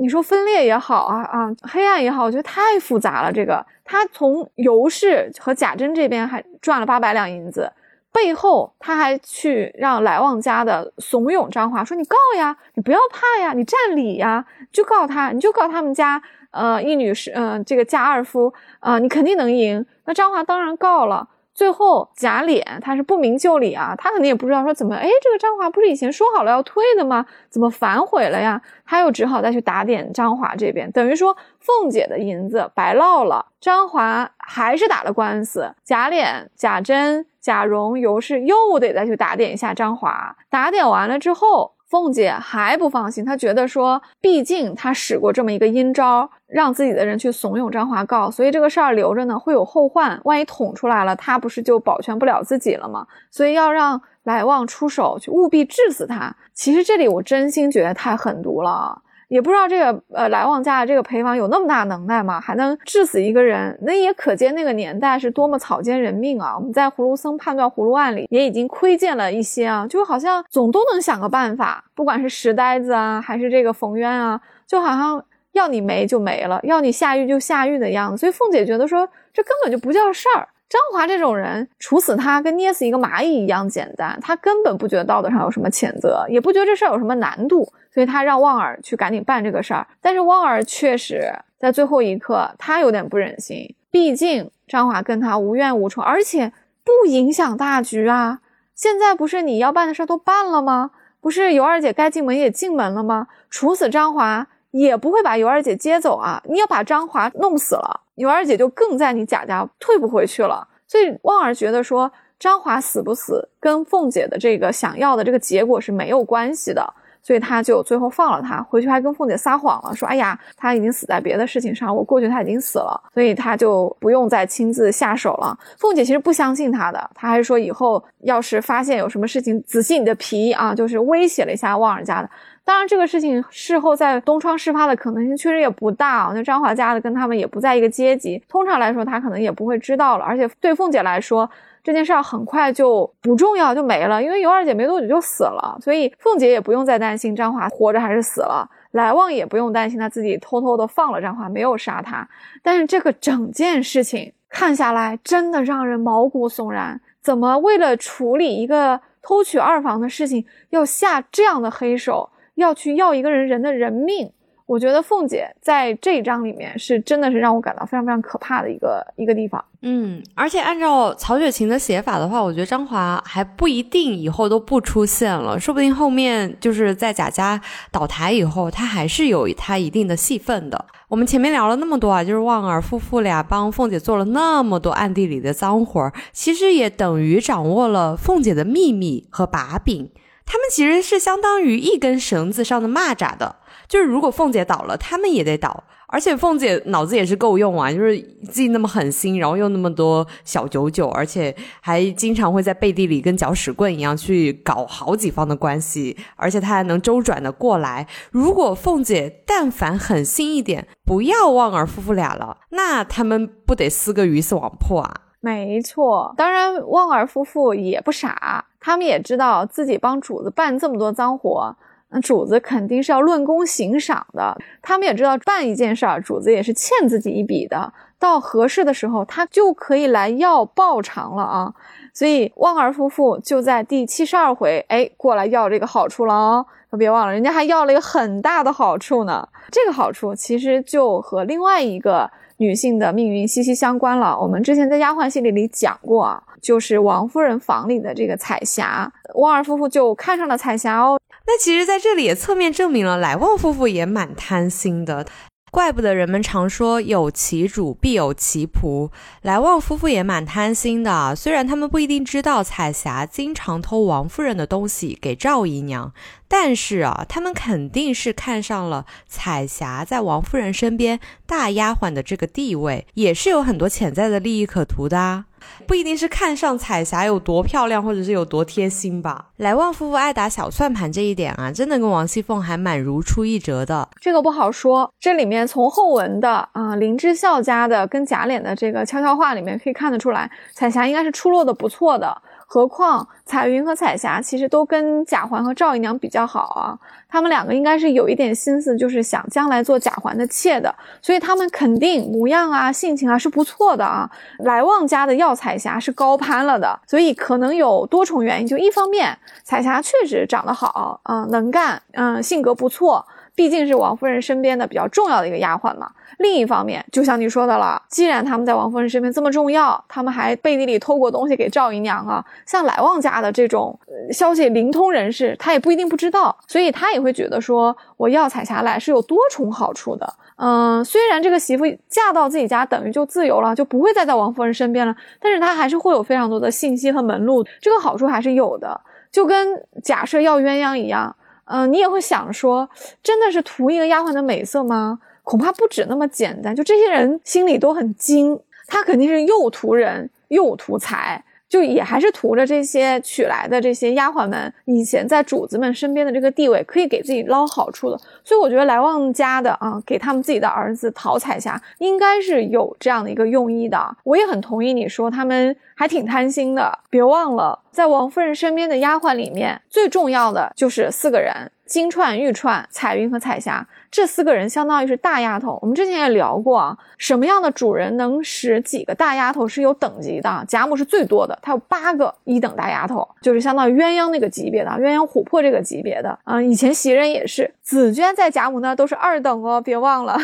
你说分裂也好啊啊，黑暗也好，我觉得太复杂了。这个她从尤氏和贾珍这边还赚了八百两银子，背后他还去让来旺家的怂恿张华说：“你告呀，你不要怕呀，你占理呀，就告他，你就告他们家。”呃，一女士，嗯，这个嫁二夫，啊，你肯定能赢。那张华当然告了。最后贾琏他是不明就里啊，他肯定也不知道说怎么，哎，这个张华不是以前说好了要退的吗？怎么反悔了呀？他又只好再去打点张华这边，等于说凤姐的银子白落了。张华还是打了官司，贾琏、贾珍、贾蓉、尤氏又得再去打点一下张华。打点完了之后。凤姐还不放心，她觉得说，毕竟她使过这么一个阴招，让自己的人去怂恿张华告，所以这个事儿留着呢，会有后患。万一捅出来了，她不是就保全不了自己了吗？所以要让来旺出手，去务必治死他。其实这里我真心觉得太狠毒了。也不知道这个呃来旺家的这个陪房有那么大能耐吗？还能治死一个人？那也可见那个年代是多么草菅人命啊！我们在葫芦僧判断葫芦案里也已经窥见了一些啊，就好像总都能想个办法，不管是石呆子啊，还是这个冯渊啊，就好像要你没就没了，要你下狱就下狱的样子。所以凤姐觉得说这根本就不叫事儿。张华这种人，处死他跟捏死一个蚂蚁一样简单，他根本不觉得道德上有什么谴责，也不觉得这事儿有什么难度，所以他让旺儿去赶紧办这个事儿。但是旺儿确实在最后一刻，他有点不忍心，毕竟张华跟他无怨无仇，而且不影响大局啊。现在不是你要办的事儿都办了吗？不是尤二姐该进门也进门了吗？处死张华也不会把尤二姐接走啊，你要把张华弄死了。尤二姐就更在你贾家退不回去了，所以旺儿觉得说张华死不死跟凤姐的这个想要的这个结果是没有关系的，所以他就最后放了他，回去还跟凤姐撒谎了，说哎呀他已经死在别的事情上，我过去他已经死了，所以他就不用再亲自下手了。凤姐其实不相信他的，他还说以后要是发现有什么事情，仔细你的皮啊，就是威胁了一下旺儿家的。当然，这个事情事后在东窗事发的可能性确实也不大啊。那张华家的跟他们也不在一个阶级，通常来说他可能也不会知道了。而且对凤姐来说，这件事儿很快就不重要就没了，因为尤二姐没多久就死了，所以凤姐也不用再担心张华活着还是死了。来旺也不用担心他自己偷偷的放了张华，没有杀他。但是这个整件事情看下来，真的让人毛骨悚然。怎么为了处理一个偷取二房的事情，要下这样的黑手？要去要一个人人的人命，我觉得凤姐在这一章里面是真的是让我感到非常非常可怕的一个一个地方。嗯，而且按照曹雪芹的写法的话，我觉得张华还不一定以后都不出现了，说不定后面就是在贾家倒台以后，他还是有他一定的戏份的。我们前面聊了那么多啊，就是旺儿夫妇俩帮凤姐做了那么多暗地里的脏活，其实也等于掌握了凤姐的秘密和把柄。他们其实是相当于一根绳子上的蚂蚱的，就是如果凤姐倒了，他们也得倒。而且凤姐脑子也是够用啊，就是自己那么狠心，然后又那么多小九九，而且还经常会在背地里跟搅屎棍一样去搞好几方的关系，而且她还能周转的过来。如果凤姐但凡狠心一点，不要旺儿夫妇俩了，那他们不得撕个鱼死网破啊？没错，当然旺儿夫妇也不傻，他们也知道自己帮主子办这么多脏活，那主子肯定是要论功行赏的。他们也知道办一件事儿，主子也是欠自己一笔的，到合适的时候，他就可以来要报偿了啊。所以旺儿夫妇就在第七十二回，哎，过来要这个好处了哦。可别忘了，人家还要了一个很大的好处呢。这个好处其实就和另外一个。女性的命运息息相关了。我们之前在丫鬟系列里讲过，就是王夫人房里的这个彩霞，旺儿夫妇就看上了彩霞哦。那其实，在这里也侧面证明了来旺夫妇也蛮贪心的。怪不得人们常说有其主必有其仆，来旺夫妇也蛮贪心的。虽然他们不一定知道彩霞经常偷王夫人的东西给赵姨娘，但是啊，他们肯定是看上了彩霞在王夫人身边大丫鬟的这个地位，也是有很多潜在的利益可图的啊。不一定是看上彩霞有多漂亮，或者是有多贴心吧。来旺夫妇爱打小算盘这一点啊，真的跟王熙凤还蛮如出一辙的。这个不好说，这里面从后文的啊林之孝家的跟贾琏的这个悄悄话里面可以看得出来，彩霞应该是出落的不错的。何况彩云和彩霞其实都跟贾环和赵姨娘比较好啊，他们两个应该是有一点心思，就是想将来做贾环的妾的，所以他们肯定模样啊、性情啊是不错的啊。来旺家的要彩霞是高攀了的，所以可能有多重原因，就一方面彩霞确实长得好啊，能干，嗯，性格不错。毕竟是王夫人身边的比较重要的一个丫鬟嘛。另一方面，就像你说的了，既然他们在王夫人身边这么重要，他们还背地里偷过东西给赵姨娘啊。像来旺家的这种消息灵通人士，他也不一定不知道，所以他也会觉得说，我要彩霞来是有多重好处的。嗯，虽然这个媳妇嫁到自己家等于就自由了，就不会再在王夫人身边了，但是她还是会有非常多的信息和门路，这个好处还是有的。就跟假设要鸳鸯一样。嗯，你也会想说，真的是图一个丫鬟的美色吗？恐怕不止那么简单。就这些人心里都很精，他肯定是又图人又图财。就也还是图着这些娶来的这些丫鬟们以前在主子们身边的这个地位，可以给自己捞好处的。所以我觉得来旺家的啊，给他们自己的儿子讨彩霞，应该是有这样的一个用意的。我也很同意你说他们还挺贪心的。别忘了，在王夫人身边的丫鬟里面，最重要的就是四个人：金钏、玉钏、彩云和彩霞。这四个人相当于是大丫头，我们之前也聊过啊，什么样的主人能使几个大丫头是有等级的？贾母是最多的，她有八个一等大丫头，就是相当于鸳鸯那个级别的，鸳鸯琥珀这个级别的啊。以前袭人也是，紫娟在贾母那都是二等哦，别忘了。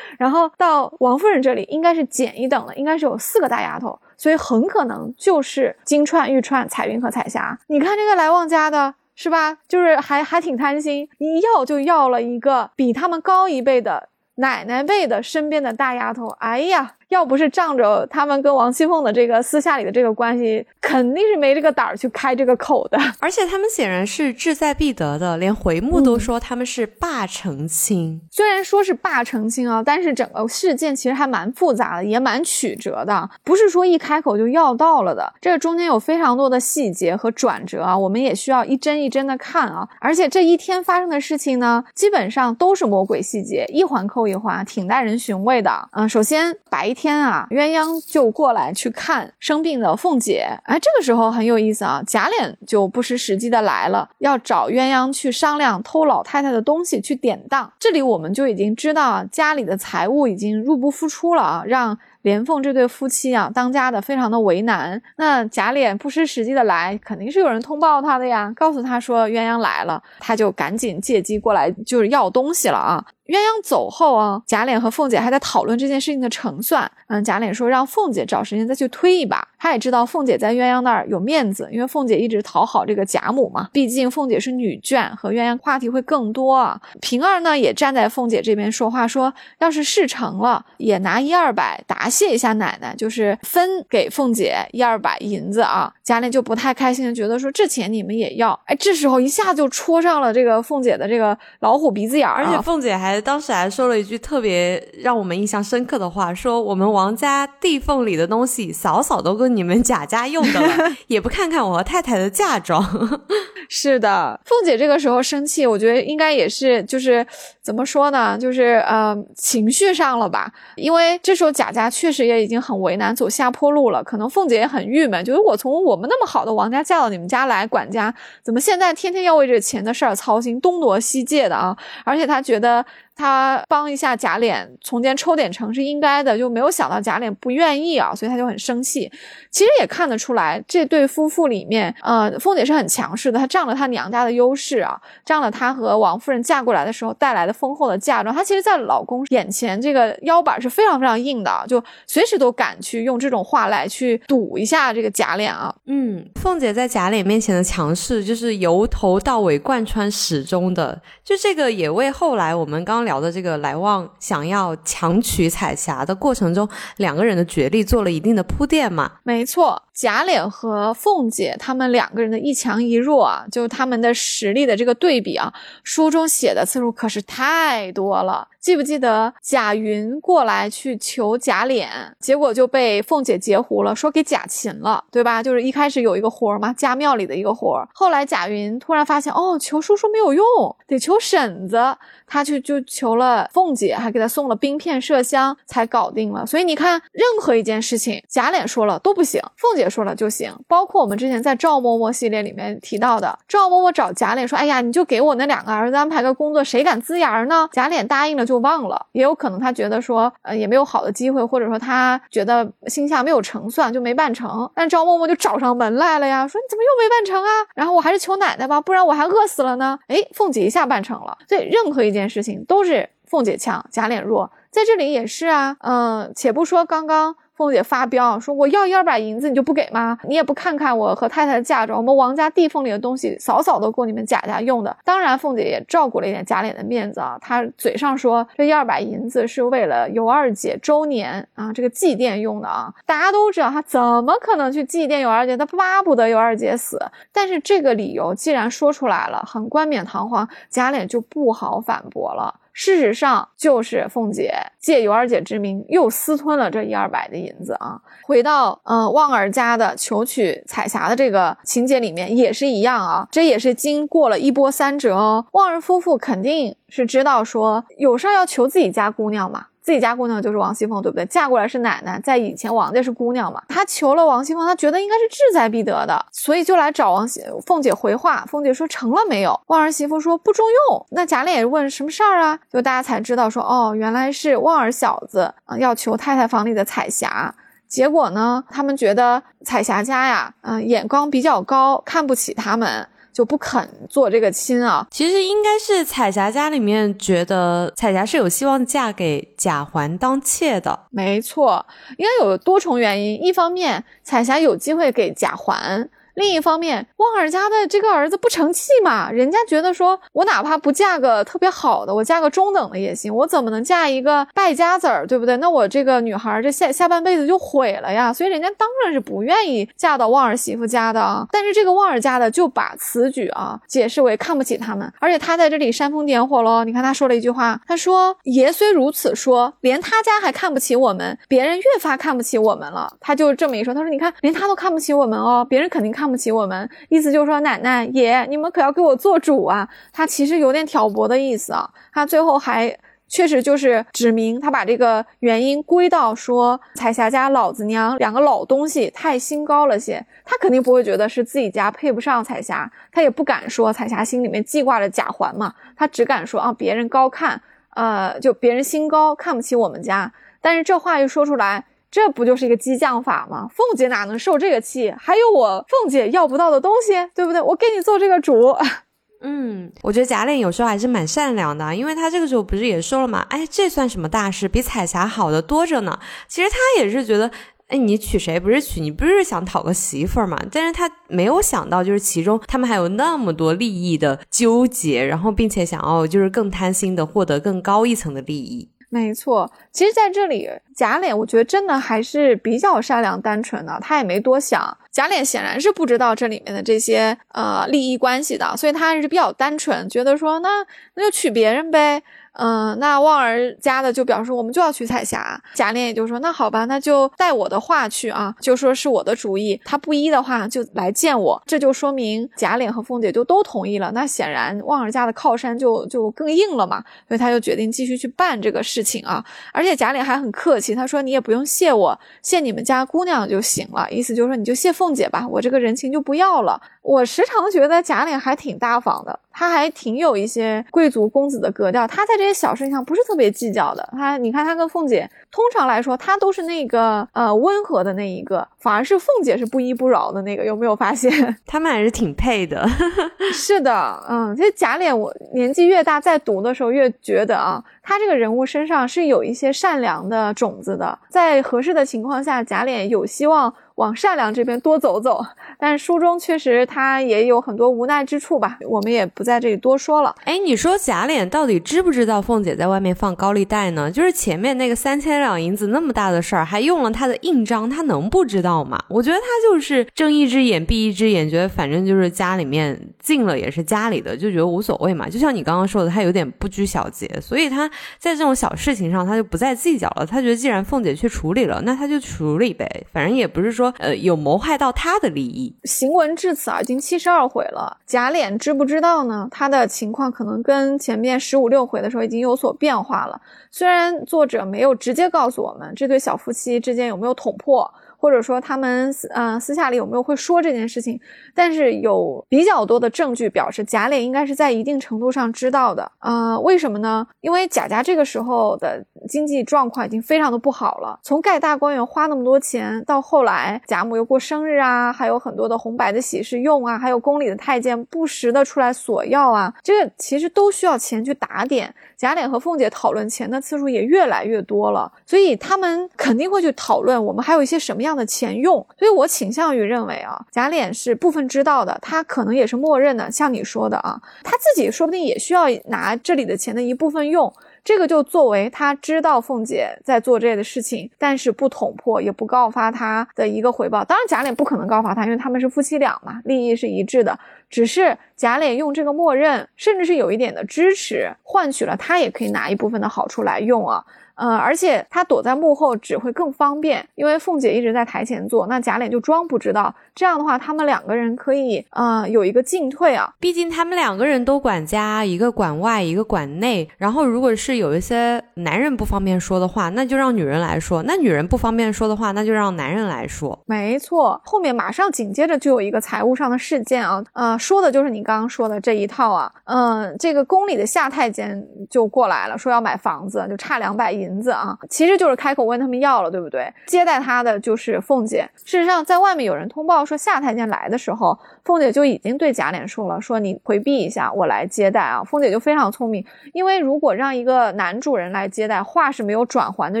然后到王夫人这里应该是减一等了，应该是有四个大丫头，所以很可能就是金钏、玉钏、彩云和彩霞。你看这个来旺家的。是吧？就是还还挺贪心，一要就要了一个比他们高一辈的奶奶辈的身边的大丫头。哎呀！要不是仗着他们跟王熙凤的这个私下里的这个关系，肯定是没这个胆儿去开这个口的。(laughs) 而且他们显然是志在必得的，连回目都说他们是霸成亲。虽然说是霸成亲啊，但是整个事件其实还蛮复杂的，也蛮曲折的，不是说一开口就要到了的。这个中间有非常多的细节和转折啊，我们也需要一帧一帧的看啊。而且这一天发生的事情呢，基本上都是魔鬼细节，一环扣一环，挺耐人寻味的。嗯，首先白。天啊，鸳鸯就过来去看生病的凤姐。哎，这个时候很有意思啊，贾琏就不失时机的来了，要找鸳鸯去商量偷老太太的东西去典当。这里我们就已经知道家里的财物已经入不敷出了啊，让。莲凤这对夫妻啊，当家的非常的为难。那贾琏不失时机的来，肯定是有人通报他的呀，告诉他说鸳鸯来了，他就赶紧借机过来，就是要东西了啊。鸳鸯走后啊，贾琏和凤姐还在讨论这件事情的成算。嗯，贾琏说让凤姐找时间再去推一把。他也知道凤姐在鸳鸯那儿有面子，因为凤姐一直讨好这个贾母嘛。毕竟凤姐是女眷，和鸳鸯话题会更多啊。平儿呢也站在凤姐这边说话，说要是事成了，也拿一二百答谢一下奶奶，就是分给凤姐一二百银子啊。贾琏就不太开心的觉得说这钱你们也要。哎，这时候一下就戳上了这个凤姐的这个老虎鼻子眼儿，而且凤姐还当时还说了一句特别让我们印象深刻的话，说我们王家地缝里的东西嫂嫂都跟。你们贾家用的了，(laughs) 也不看看我和太太的嫁妆。(laughs) 是的，凤姐这个时候生气，我觉得应该也是，就是怎么说呢，就是呃情绪上了吧。因为这时候贾家确实也已经很为难，走下坡路了。可能凤姐也很郁闷，就是我从我们那么好的王家嫁到你们家来管家，怎么现在天天要为这钱的事儿操心，东挪西借的啊？而且她觉得。他帮一下贾琏，从前抽点成是应该的，就没有想到贾琏不愿意啊，所以他就很生气。其实也看得出来，这对夫妇里面，呃，凤姐是很强势的，她仗着她娘家的优势啊，仗着她和王夫人嫁过来的时候带来的丰厚的嫁妆，她其实在老公眼前这个腰板是非常非常硬的，就随时都敢去用这种话来去堵一下这个贾琏啊。嗯，凤姐在贾琏面前的强势，就是由头到尾贯穿始终的，就这个也为后来我们刚。聊的这个来旺想要强取彩霞的过程中，两个人的角力做了一定的铺垫嘛？没错，贾琏和凤姐他们两个人的一强一弱啊，就他们的实力的这个对比啊，书中写的次数可是太多了。记不记得贾云过来去求贾琏，结果就被凤姐截胡了，说给贾琴了，对吧？就是一开始有一个活儿嘛，家庙里的一个活儿。后来贾云突然发现，哦，求叔叔没有用，得求婶子，他去就求了凤姐，还给他送了冰片麝香，才搞定了。所以你看，任何一件事情，贾琏说了都不行，凤姐说了就行。包括我们之前在赵嬷嬷系列里面提到的，赵嬷嬷找贾琏说，哎呀，你就给我那两个儿子安排个工作，谁敢呲牙呢？贾琏答应了就。忘了，也有可能他觉得说，呃，也没有好的机会，或者说他觉得心下没有成算，就没办成。但赵嬷嬷就找上门来了呀，说你怎么又没办成啊？然后我还是求奶奶吧，不然我还饿死了呢。哎，凤姐一下办成了。所以任何一件事情都是凤姐强，贾琏弱，在这里也是啊。嗯，且不说刚刚。凤姐发飙说：“我要一二百银子，你就不给吗？你也不看看我和太太的嫁妆，我们王家地缝里的东西，嫂嫂都够你们贾家用的。当然，凤姐也照顾了一点贾琏的面子啊。她嘴上说这一二百银子是为了尤二姐周年啊，这个祭奠用的啊。大家都知道，她怎么可能去祭奠尤二姐？她巴不得尤二姐死。但是这个理由既然说出来了，很冠冕堂皇，贾琏就不好反驳了。”事实上，就是凤姐借尤二姐之名，又私吞了这一二百的银子啊。回到嗯旺儿家的求娶彩霞的这个情节里面，也是一样啊。这也是经过了一波三折哦。旺儿夫妇肯定是知道说有事儿要求自己家姑娘嘛。自己家姑娘就是王熙凤，对不对？嫁过来是奶奶，在以前王家是姑娘嘛。她求了王熙凤，她觉得应该是志在必得的，所以就来找王熙凤姐回话。凤姐说成了没有？旺儿媳妇说不中用。那贾琏也问什么事儿啊？就大家才知道说哦，原来是旺儿小子啊要求太太房里的彩霞。结果呢，他们觉得彩霞家呀，嗯，眼光比较高，看不起他们。就不肯做这个亲啊！其实应该是彩霞家里面觉得彩霞是有希望嫁给贾环当妾的，没错，应该有多重原因。一方面，彩霞有机会给贾环。另一方面，旺儿家的这个儿子不成器嘛？人家觉得说，我哪怕不嫁个特别好的，我嫁个中等的也行。我怎么能嫁一个败家子儿，对不对？那我这个女孩这下下半辈子就毁了呀！所以人家当然是不愿意嫁到旺儿媳妇家的啊。但是这个旺儿家的就把此举啊解释为看不起他们，而且他在这里煽风点火喽。你看他说了一句话，他说：“爷虽如此说，连他家还看不起我们，别人越发看不起我们了。”他就这么一说，他说：“你看，连他都看不起我们哦，别人肯定看。”看不起我们，意思就是说，奶奶爷，你们可要给我做主啊！他其实有点挑拨的意思啊。他最后还确实就是指明，他把这个原因归到说彩霞家老子娘两个老东西太心高了些。他肯定不会觉得是自己家配不上彩霞，他也不敢说彩霞心里面记挂着贾环嘛，他只敢说啊，别人高看，呃，就别人心高看不起我们家。但是这话一说出来。这不就是一个激将法吗？凤姐哪能受这个气？还有我凤姐要不到的东西，对不对？我给你做这个主。(laughs) 嗯，我觉得贾琏有时候还是蛮善良的，因为他这个时候不是也说了嘛，哎，这算什么大事？比彩霞好的多着呢。其实他也是觉得，哎，你娶谁不是娶，你不是想讨个媳妇儿嘛？但是他没有想到，就是其中他们还有那么多利益的纠结，然后并且想要就是更贪心的获得更高一层的利益。没错，其实在这里，贾琏我觉得真的还是比较善良单纯的，他也没多想。贾琏显然是不知道这里面的这些呃利益关系的，所以他还是比较单纯，觉得说那那就娶别人呗。嗯，那旺儿家的就表示我们就要娶彩霞，贾琏也就说那好吧，那就带我的话去啊，就说是我的主意，他不依的话就来见我，这就说明贾琏和凤姐就都同意了。那显然旺儿家的靠山就就更硬了嘛，所以他就决定继续去办这个事情啊。而且贾琏还很客气，他说你也不用谢我，谢你们家姑娘就行了，意思就是说你就谢凤姐吧，我这个人情就不要了。我时常觉得贾琏还挺大方的，他还挺有一些贵族公子的格调，他在这些小事情上不是特别计较的。他，你看他跟凤姐，通常来说，他都是那个呃温和的那一个，反而是凤姐是不依不饶的那个，有没有发现？(laughs) 他们还是挺配的。(laughs) 是的，嗯，这贾琏，我年纪越大，在读的时候越觉得啊，他这个人物身上是有一些善良的种子的，在合适的情况下，贾琏有希望。往善良这边多走走。但是书中确实他也有很多无奈之处吧，我们也不在这里多说了。哎，你说贾琏到底知不知道凤姐在外面放高利贷呢？就是前面那个三千两银子那么大的事儿，还用了他的印章，他能不知道吗？我觉得他就是睁一只眼闭一只眼，觉得反正就是家里面进了也是家里的，就觉得无所谓嘛。就像你刚刚说的，他有点不拘小节，所以他在这种小事情上他就不再计较了。他觉得既然凤姐去处理了，那他就处理呗，反正也不是说呃有谋害到他的利益。行文至此啊，已经七十二回了。贾琏知不知道呢？他的情况可能跟前面十五六回的时候已经有所变化了。虽然作者没有直接告诉我们这对小夫妻之间有没有捅破。或者说他们私呃私下里有没有会说这件事情？但是有比较多的证据表示贾琏应该是在一定程度上知道的呃？为什么呢？因为贾家这个时候的经济状况已经非常的不好了，从盖大观园花那么多钱，到后来贾母又过生日啊，还有很多的红白的喜事用啊，还有宫里的太监不时的出来索要啊，这个其实都需要钱去打点。贾琏和凤姐讨论钱的次数也越来越多了，所以他们肯定会去讨论我们还有一些什么样的钱用。所以我倾向于认为啊，贾琏是部分知道的，他可能也是默认的。像你说的啊，他自己说不定也需要拿这里的钱的一部分用。这个就作为他知道凤姐在做这类的事情，但是不捅破也不告发他的一个回报。当然，贾琏不可能告发他，因为他们是夫妻俩嘛，利益是一致的。只是贾琏用这个默认，甚至是有一点的支持，换取了他也可以拿一部分的好处来用啊。呃，而且他躲在幕后只会更方便，因为凤姐一直在台前做，那贾琏就装不知道。这样的话，他们两个人可以呃有一个进退啊。毕竟他们两个人都管家，一个管外，一个管内。然后如果是有一些男人不方便说的话，那就让女人来说；那女人不方便说的话，那就让男人来说。没错，后面马上紧接着就有一个财务上的事件啊，呃，说的就是你刚刚说的这一套啊。嗯，这个宫里的下太监就过来了，说要买房子，就差两百银。银子啊，其实就是开口问他们要了，对不对？接待他的就是凤姐。事实上，在外面有人通报说夏太监来的时候，凤姐就已经对贾琏说了，说你回避一下，我来接待啊。凤姐就非常聪明，因为如果让一个男主人来接待，话是没有转还的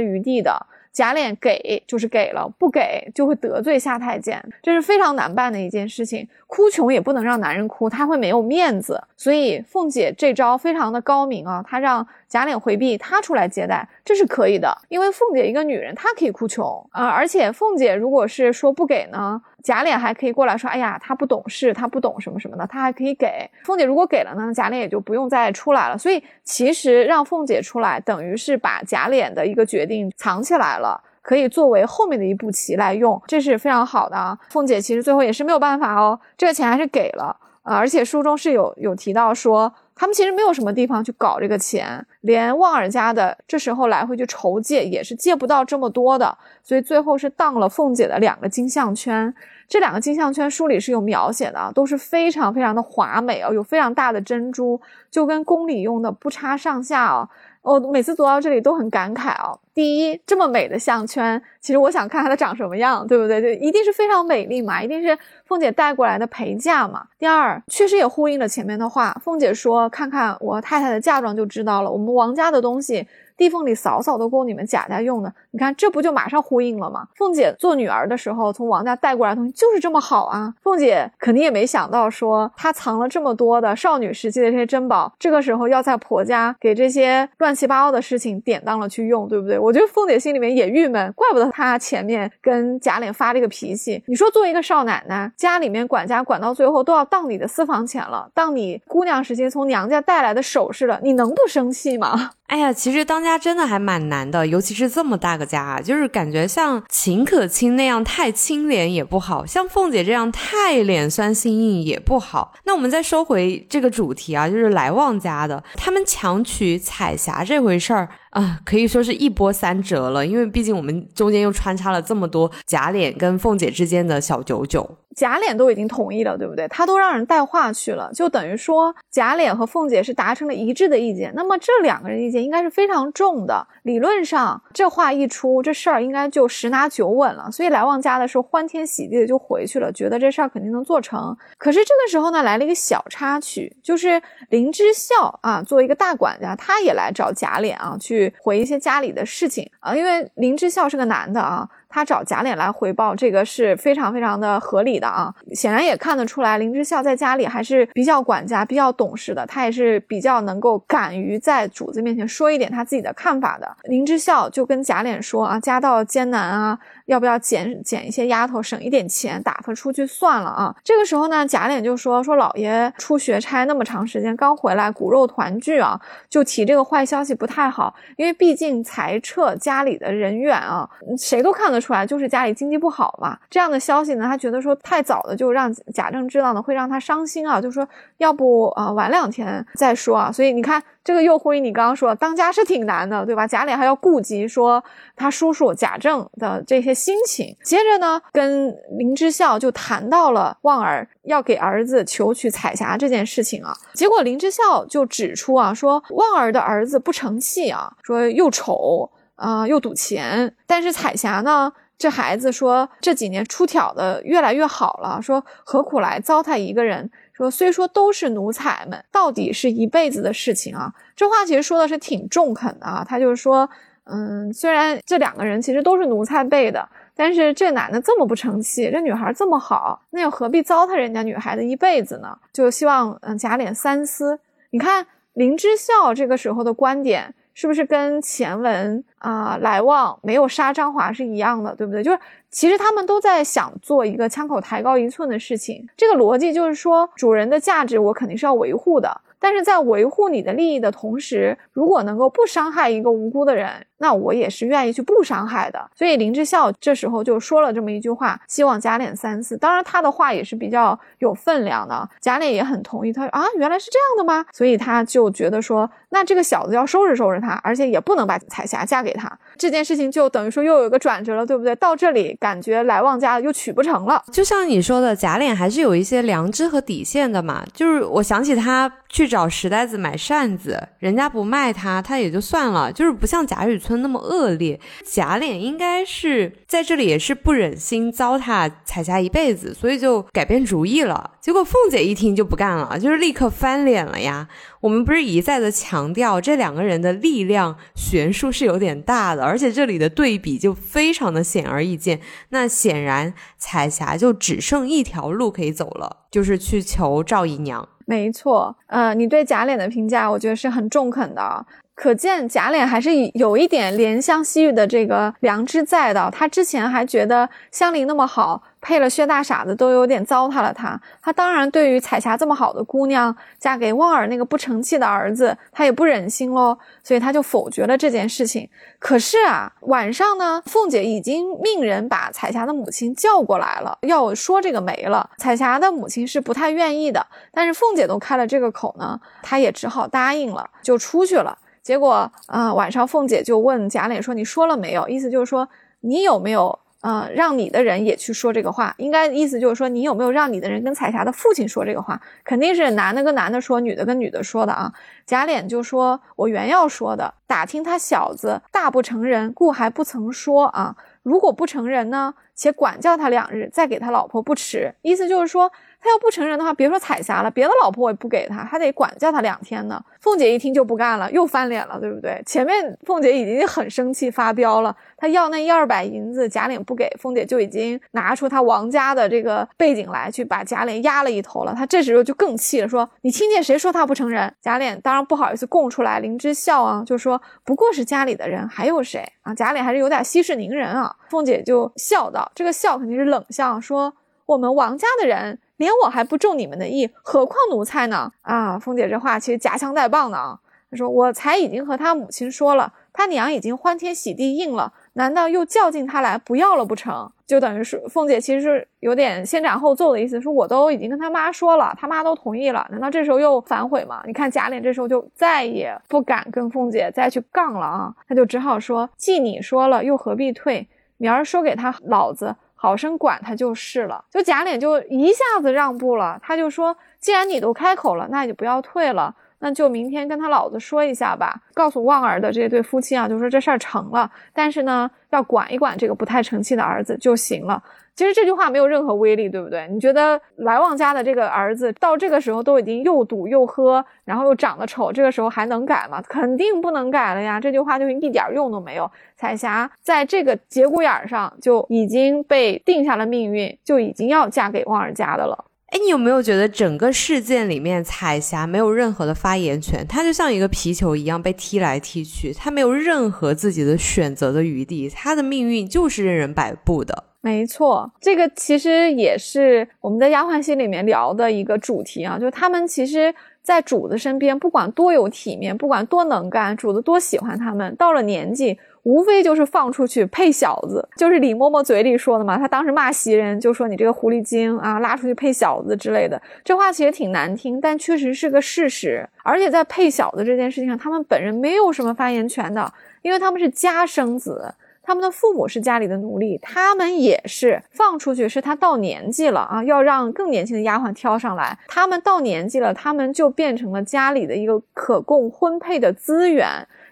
余地的。贾琏给就是给了，不给就会得罪夏太监，这是非常难办的一件事情。哭穷也不能让男人哭，他会没有面子。所以凤姐这招非常的高明啊，她让贾琏回避，她出来接待，这是可以的。因为凤姐一个女人，她可以哭穷啊，而且凤姐如果是说不给呢？贾琏还可以过来说：“哎呀，他不懂事，他不懂什么什么的，他还可以给凤姐。如果给了呢，贾琏也就不用再出来了。所以其实让凤姐出来，等于是把贾琏的一个决定藏起来了，可以作为后面的一步棋来用，这是非常好的啊。凤姐其实最后也是没有办法哦，这个钱还是给了啊，而且书中是有有提到说。”他们其实没有什么地方去搞这个钱，连旺儿家的这时候来回去筹借也是借不到这么多的，所以最后是当了凤姐的两个金项圈。这两个金项圈书里是有描写的，都是非常非常的华美哦，有非常大的珍珠，就跟宫里用的不差上下哦。我每次读到这里都很感慨哦。第一，这么美的项圈，其实我想看看它长什么样，对不对？就一定是非常美丽嘛，一定是凤姐带过来的陪嫁嘛。第二，确实也呼应了前面的话，凤姐说：“看看我太太的嫁妆就知道了，我们王家的东西。”地缝里扫扫都够你们贾家用的，你看这不就马上呼应了吗？凤姐做女儿的时候从王家带过来的东西就是这么好啊！凤姐肯定也没想到说她藏了这么多的少女时期的这些珍宝，这个时候要在婆家给这些乱七八糟的事情典当了去用，对不对？我觉得凤姐心里面也郁闷，怪不得她前面跟贾琏发这个脾气。你说作为一个少奶奶，家里面管家管到最后都要当你的私房钱了，当你姑娘时期从娘家带来的首饰了，你能不生气吗？哎呀，其实当家真的还蛮难的，尤其是这么大个家，就是感觉像秦可卿那样太清廉也不好，像凤姐这样太脸酸心硬也不好。那我们再收回这个主题啊，就是来旺家的，他们强娶彩霞这回事儿啊，可以说是一波三折了，因为毕竟我们中间又穿插了这么多贾琏跟凤姐之间的小九九。贾琏都已经同意了，对不对？他都让人带话去了，就等于说贾琏和凤姐是达成了一致的意见。那么这两个人意见应该是非常重的，理论上这话一出，这事儿应该就十拿九稳了。所以来旺家的时候欢天喜地的就回去了，觉得这事儿肯定能做成。可是这个时候呢，来了一个小插曲，就是林之孝啊，作为一个大管家，他也来找贾琏啊，去回一些家里的事情啊，因为林志孝是个男的啊。他找贾琏来回报，这个是非常非常的合理的啊。显然也看得出来，林之孝在家里还是比较管家、比较懂事的。他也是比较能够敢于在主子面前说一点他自己的看法的。林之孝就跟贾琏说啊，家道艰难啊。要不要捡捡一些丫头，省一点钱，打发出去算了啊？这个时候呢，贾琏就说说老爷出学差那么长时间，刚回来，骨肉团聚啊，就提这个坏消息不太好，因为毕竟裁撤家里的人员啊，谁都看得出出来，就是家里经济不好嘛。这样的消息呢，他觉得说太早的就让贾政知道呢，会让他伤心啊，就说要不啊晚两天再说啊。所以你看。这个又呼应你刚刚说，当家是挺难的，对吧？贾琏还要顾及说他叔叔贾政的这些心情。接着呢，跟林之孝就谈到了旺儿要给儿子求娶彩霞这件事情啊。结果林之孝就指出啊，说旺儿的儿子不成器啊，说又丑啊又赌钱。但是彩霞呢，这孩子说这几年出挑的越来越好了，说何苦来糟蹋一个人？说虽说都是奴才们，到底是一辈子的事情啊。这话其实说的是挺中肯的啊。他就是说，嗯，虽然这两个人其实都是奴才辈的，但是这男的这么不成器，这女孩这么好，那又何必糟蹋人家女孩子一辈子呢？就希望嗯贾琏三思。你看林之孝这个时候的观点。是不是跟前文啊来往没有杀张华是一样的，对不对？就是其实他们都在想做一个枪口抬高一寸的事情，这个逻辑就是说主人的价值我肯定是要维护的。但是在维护你的利益的同时，如果能够不伤害一个无辜的人，那我也是愿意去不伤害的。所以林之孝这时候就说了这么一句话，希望贾琏三思。当然他的话也是比较有分量的，贾琏也很同意。他说啊，原来是这样的吗？所以他就觉得说，那这个小子要收拾收拾他，而且也不能把彩霞嫁给他。这件事情就等于说又有一个转折了，对不对？到这里感觉来旺家又娶不成了。就像你说的，贾琏还是有一些良知和底线的嘛。就是我想起他去找石呆子买扇子，人家不卖他，他也就算了。就是不像贾雨村那么恶劣。贾琏应该是在这里也是不忍心糟蹋彩霞一辈子，所以就改变主意了。结果凤姐一听就不干了，就是立刻翻脸了呀。我们不是一再的强调这两个人的力量悬殊是有点大的，而且这里的对比就非常的显而易见。那显然彩霞就只剩一条路可以走了，就是去求赵姨娘。没错，呃，你对贾琏的评价，我觉得是很中肯的。可见贾琏还是有一点怜香惜玉的这个良知在的。他之前还觉得香菱那么好，配了薛大傻子都有点糟蹋了他。他当然对于彩霞这么好的姑娘嫁给旺儿那个不成器的儿子，他也不忍心喽，所以他就否决了这件事情。可是啊，晚上呢，凤姐已经命人把彩霞的母亲叫过来了，要说这个媒了。彩霞的母亲是不太愿意的，但是凤姐都开了这个口呢，她也只好答应了，就出去了。结果啊，晚上凤姐就问贾琏说：“你说了没有？”意思就是说，你有没有呃让你的人也去说这个话？应该意思就是说，你有没有让你的人跟彩霞的父亲说这个话？肯定是男的跟男的说，女的跟女的说的啊。贾琏就说：“我原要说的，打听他小子大不成人，故还不曾说啊。如果不成人呢，且管教他两日，再给他老婆不迟。”意思就是说。他要不成人的话，别说彩霞了，别的老婆我也不给他，还得管教他两天呢。凤姐一听就不干了，又翻脸了，对不对？前面凤姐已经很生气发飙了，她要那一二百银子，贾琏不给，凤姐就已经拿出她王家的这个背景来，去把贾琏压了一头了。她这时候就更气了，说：“你听见谁说他不成人？”贾琏当然不好意思供出来，林之孝啊，就说：“不过是家里的人，还有谁啊？”贾琏还是有点息事宁人啊。凤姐就笑道：“这个笑肯定是冷笑，说我们王家的人。”连我还不中你们的意，何况奴才呢？啊，凤姐这话其实夹枪带棒的啊。她说：“我才已经和他母亲说了，他娘已经欢天喜地应了，难道又叫进他来不要了不成？就等于是凤姐其实是有点先斩后奏的意思，说我都已经跟他妈说了，他妈都同意了，难道这时候又反悔吗？你看贾琏这时候就再也不敢跟凤姐再去杠了啊，他就只好说：既你说了，又何必退？明儿说给他老子。”好生管他就是了。就贾琏就一下子让步了，他就说：“既然你都开口了，那你就不要退了。”那就明天跟他老子说一下吧，告诉旺儿的这对夫妻啊，就说这事儿成了，但是呢，要管一管这个不太成器的儿子就行了。其实这句话没有任何威力，对不对？你觉得来旺家的这个儿子到这个时候都已经又赌又喝，然后又长得丑，这个时候还能改吗？肯定不能改了呀！这句话就是一点用都没有。彩霞在这个节骨眼上就已经被定下了命运，就已经要嫁给旺儿家的了。哎，你有没有觉得整个事件里面彩霞没有任何的发言权？她就像一个皮球一样被踢来踢去，她没有任何自己的选择的余地，她的命运就是任人摆布的。没错，这个其实也是我们在丫鬟戏里面聊的一个主题啊，就他们其实，在主子身边，不管多有体面，不管多能干，主子多喜欢他们，到了年纪。无非就是放出去配小子，就是李嬷嬷嘴里说的嘛。她当时骂袭人，就说你这个狐狸精啊，拉出去配小子之类的。这话其实挺难听，但确实是个事实。而且在配小子这件事情上，他们本人没有什么发言权的，因为他们是家生子，他们的父母是家里的奴隶，他们也是放出去，是他到年纪了啊，要让更年轻的丫鬟挑上来。他们到年纪了，他们就变成了家里的一个可供婚配的资源。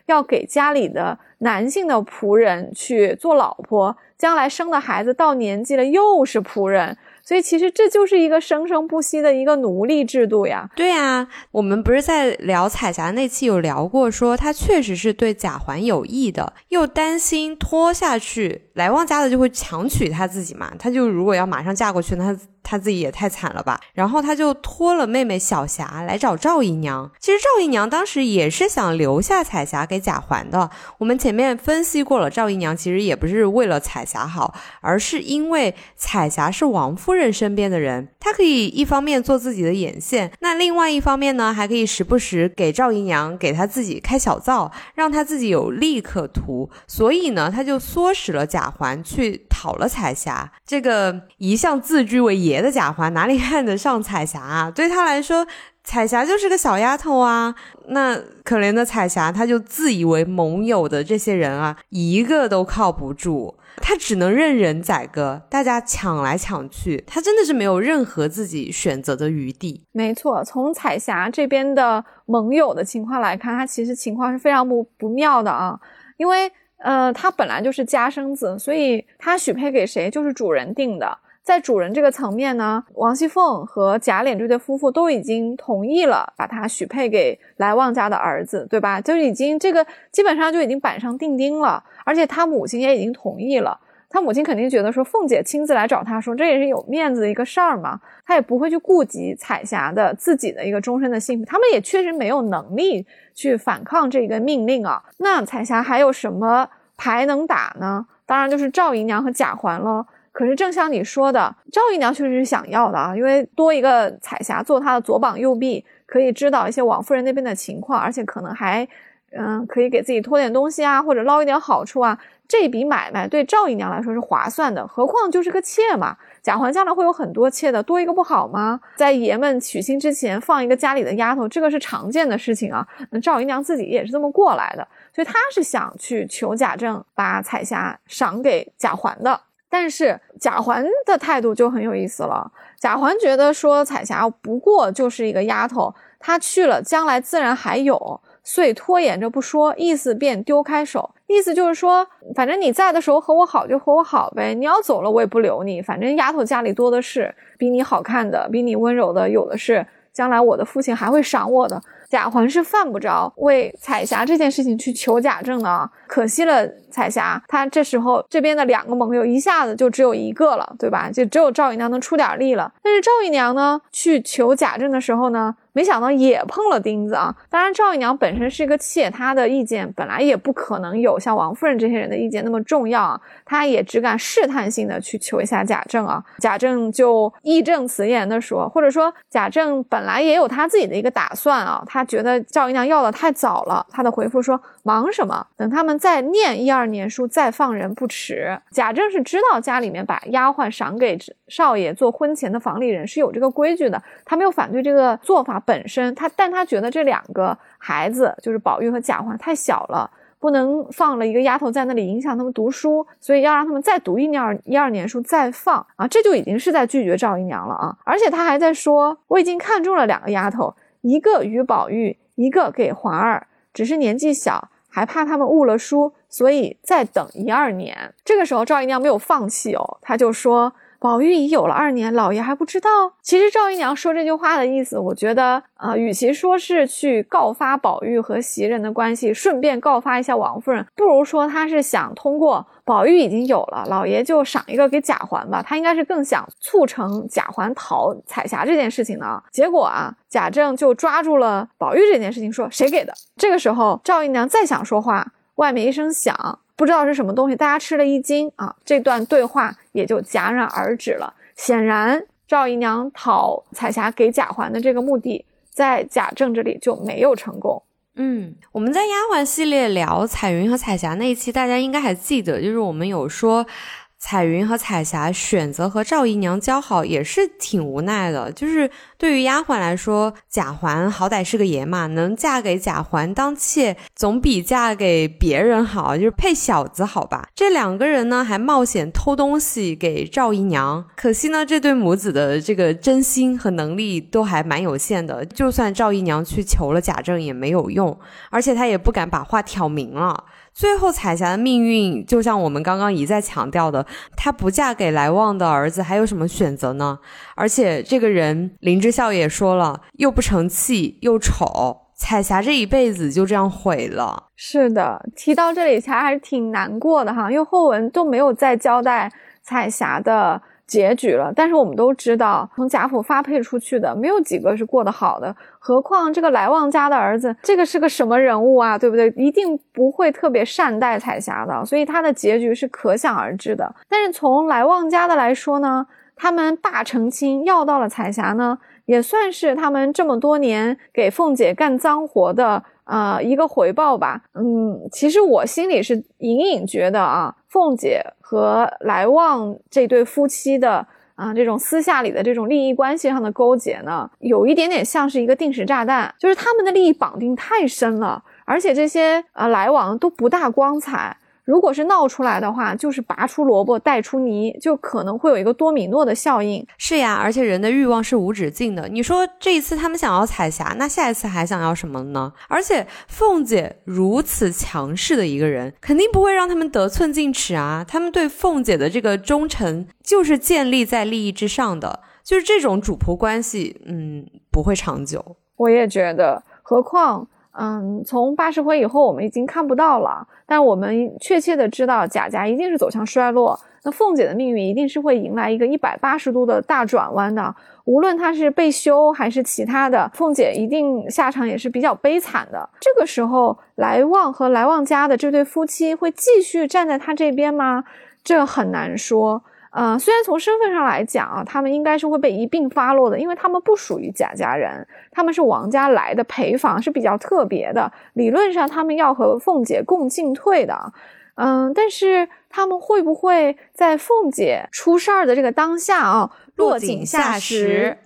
要给家里的男性的仆人去做老婆，将来生的孩子到年纪了又是仆人，所以其实这就是一个生生不息的一个奴隶制度呀。对啊，我们不是在聊彩霞那期有聊过，说她确实是对贾环有意的，又担心拖下去来旺家的就会强娶她自己嘛，她就如果要马上嫁过去，那。他他自己也太惨了吧，然后他就托了妹妹小霞来找赵姨娘。其实赵姨娘当时也是想留下彩霞给贾环的。我们前面分析过了，赵姨娘其实也不是为了彩霞好，而是因为彩霞是王夫人身边的人，她可以一方面做自己的眼线，那另外一方面呢，还可以时不时给赵姨娘给她自己开小灶，让她自己有利可图。所以呢，他就唆使了贾环去讨了彩霞。这个一向自居为爷。别的贾环哪里看得上彩霞啊？对他来说，彩霞就是个小丫头啊。那可怜的彩霞，她就自以为盟友的这些人啊，一个都靠不住，她只能任人宰割，大家抢来抢去，她真的是没有任何自己选择的余地。没错，从彩霞这边的盟友的情况来看，她其实情况是非常不不妙的啊，因为呃，她本来就是家生子，所以她许配给谁就是主人定的。在主人这个层面呢，王熙凤和贾琏这对夫妇都已经同意了，把他许配给来旺家的儿子，对吧？就已经这个基本上就已经板上钉钉了，而且他母亲也已经同意了。他母亲肯定觉得说，凤姐亲自来找他说，这也是有面子的一个事儿嘛，他也不会去顾及彩霞的自己的一个终身的幸福。他们也确实没有能力去反抗这个命令啊。那彩霞还有什么牌能打呢？当然就是赵姨娘和贾环了。可是正像你说的，赵姨娘确实是想要的啊，因为多一个彩霞做她的左膀右臂，可以知道一些王夫人那边的情况，而且可能还，嗯，可以给自己托点东西啊，或者捞一点好处啊。这笔买卖对赵姨娘来说是划算的，何况就是个妾嘛。贾环将来会有很多妾的，多一个不好吗？在爷们娶亲之前放一个家里的丫头，这个是常见的事情啊。那赵姨娘自己也是这么过来的，所以她是想去求贾政把彩霞赏给贾环的。但是贾环的态度就很有意思了。贾环觉得说彩霞不过就是一个丫头，她去了将来自然还有，遂拖延着不说，意思便丢开手，意思就是说，反正你在的时候和我好就和我好呗，你要走了我也不留你，反正丫头家里多的是，比你好看的，比你温柔的有的是，将来我的父亲还会赏我的。贾环是犯不着为彩霞这件事情去求贾政的啊，可惜了彩霞，她这时候这边的两个盟友一下子就只有一个了，对吧？就只有赵姨娘能出点力了。但是赵姨娘呢，去求贾政的时候呢？没想到也碰了钉子啊！当然，赵姨娘本身是一个妾，她的意见本来也不可能有像王夫人这些人的意见那么重要啊。她也只敢试探性的去求一下贾政啊。贾政就义正辞严的说，或者说贾政本来也有他自己的一个打算啊。他觉得赵姨娘要的太早了，他的回复说：“忙什么？等他们再念一二年书，再放人不迟。”贾政是知道家里面把丫鬟赏给少爷做婚前的房里人是有这个规矩的，他没有反对这个做法。本身他，但他觉得这两个孩子就是宝玉和贾环太小了，不能放了一个丫头在那里影响他们读书，所以要让他们再读一年一二年书再放啊，这就已经是在拒绝赵姨娘了啊！而且他还在说，我已经看中了两个丫头，一个与宝玉，一个给环儿，只是年纪小，还怕他们误了书，所以再等一二年。这个时候赵姨娘没有放弃哦，她就说。宝玉已有了二年，老爷还不知道。其实赵姨娘说这句话的意思，我觉得啊，与其说是去告发宝玉和袭人的关系，顺便告发一下王夫人，不如说她是想通过宝玉已经有了，老爷就赏一个给贾环吧。他应该是更想促成贾环讨彩霞这件事情的。结果啊，贾政就抓住了宝玉这件事情，说谁给的？这个时候赵姨娘再想说话，外面一声响。不知道是什么东西，大家吃了一惊啊！这段对话也就戛然而止了。显然，赵姨娘讨彩霞给贾环的这个目的，在贾政这里就没有成功。嗯，我们在丫鬟系列聊彩云和彩霞那一期，大家应该还记得，就是我们有说。彩云和彩霞选择和赵姨娘交好也是挺无奈的，就是对于丫鬟来说，贾环好歹是个爷嘛，能嫁给贾环当妾，总比嫁给别人好，就是配小子好吧？这两个人呢，还冒险偷东西给赵姨娘，可惜呢，这对母子的这个真心和能力都还蛮有限的，就算赵姨娘去求了贾政也没有用，而且她也不敢把话挑明了。最后，彩霞的命运就像我们刚刚一再强调的，她不嫁给来旺的儿子，还有什么选择呢？而且这个人林之孝也说了，又不成器，又丑，彩霞这一辈子就这样毁了。是的，提到这里，其实还是挺难过的哈，因为后文都没有再交代彩霞的。结局了，但是我们都知道，从贾府发配出去的没有几个是过得好的，何况这个来旺家的儿子，这个是个什么人物啊，对不对？一定不会特别善待彩霞的，所以他的结局是可想而知的。但是从来旺家的来说呢，他们爸成亲要到了彩霞呢，也算是他们这么多年给凤姐干脏活的。啊，一个回报吧。嗯，其实我心里是隐隐觉得啊，凤姐和来旺这对夫妻的啊，这种私下里的这种利益关系上的勾结呢，有一点点像是一个定时炸弹，就是他们的利益绑定太深了，而且这些啊来往都不大光彩。如果是闹出来的话，就是拔出萝卜带出泥，就可能会有一个多米诺的效应。是呀，而且人的欲望是无止境的。你说这一次他们想要彩霞，那下一次还想要什么呢？而且凤姐如此强势的一个人，肯定不会让他们得寸进尺啊。他们对凤姐的这个忠诚，就是建立在利益之上的，就是这种主仆关系，嗯，不会长久。我也觉得，何况。嗯，从八十回以后，我们已经看不到了。但我们确切的知道，贾家一定是走向衰落。那凤姐的命运一定是会迎来一个一百八十度的大转弯的。无论她是被休还是其他的，凤姐一定下场也是比较悲惨的。这个时候，来旺和来旺家的这对夫妻会继续站在他这边吗？这很难说。呃，虽然从身份上来讲啊，他们应该是会被一并发落的，因为他们不属于贾家人，他们是王家来的陪房，是比较特别的。理论上，他们要和凤姐共进退的。嗯，但是他们会不会在凤姐出事儿的这个当下啊，落井下石？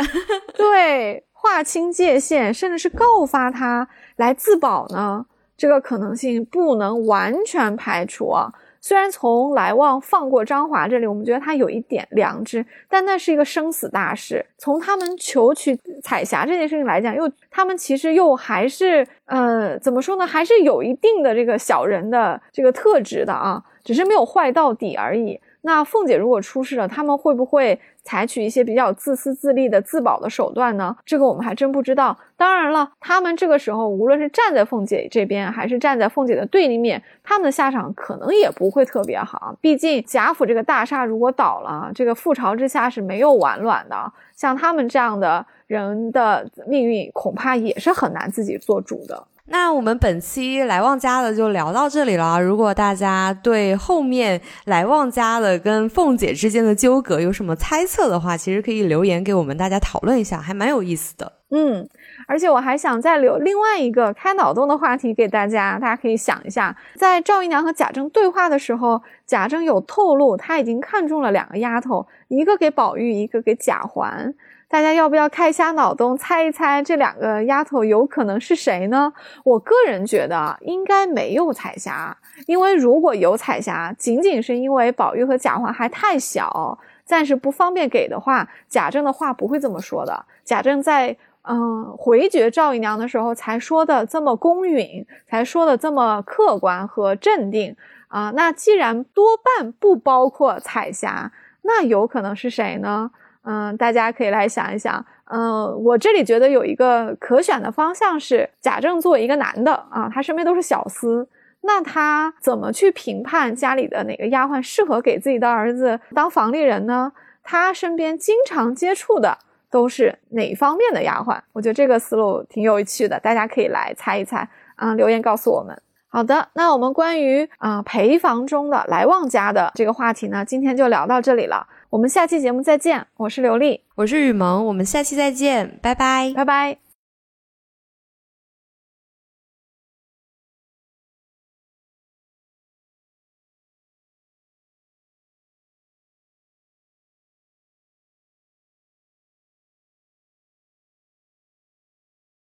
对，划清界限，甚至是告发他来自保呢？这个可能性不能完全排除啊。虽然从来旺放过张华这里，我们觉得他有一点良知，但那是一个生死大事。从他们求取彩霞这件事情来讲，又他们其实又还是呃，怎么说呢？还是有一定的这个小人的这个特质的啊，只是没有坏到底而已。那凤姐如果出事了，他们会不会采取一些比较自私自利的自保的手段呢？这个我们还真不知道。当然了，他们这个时候无论是站在凤姐这边，还是站在凤姐的对立面，他们的下场可能也不会特别好。毕竟贾府这个大厦如果倒了，这个覆巢之下是没有完卵的。像他们这样的人的命运，恐怕也是很难自己做主的。那我们本期来旺家的就聊到这里了。如果大家对后面来旺家的跟凤姐之间的纠葛有什么猜测的话，其实可以留言给我们大家讨论一下，还蛮有意思的。嗯，而且我还想再留另外一个开脑洞的话题给大家，大家可以想一下，在赵姨娘和贾政对话的时候，贾政有透露他已经看中了两个丫头，一个给宝玉，一个给贾环。大家要不要开一下脑洞，猜一猜这两个丫头有可能是谁呢？我个人觉得应该没有彩霞，因为如果有彩霞，仅仅是因为宝玉和贾环还太小，暂时不方便给的话，贾政的话不会这么说的。贾政在嗯回绝赵姨娘的时候，才说的这么公允，才说的这么客观和镇定啊。那既然多半不包括彩霞，那有可能是谁呢？嗯，大家可以来想一想。嗯，我这里觉得有一个可选的方向是，贾政作为一个男的啊，他身边都是小厮，那他怎么去评判家里的哪个丫鬟适合给自己的儿子当房里人呢？他身边经常接触的都是哪方面的丫鬟？我觉得这个思路挺有趣的，大家可以来猜一猜啊，留言告诉我们。好的，那我们关于啊陪房中的来旺家的这个话题呢，今天就聊到这里了。我们下期节目再见，我是刘丽，我是雨萌，我们下期再见，拜拜，拜拜。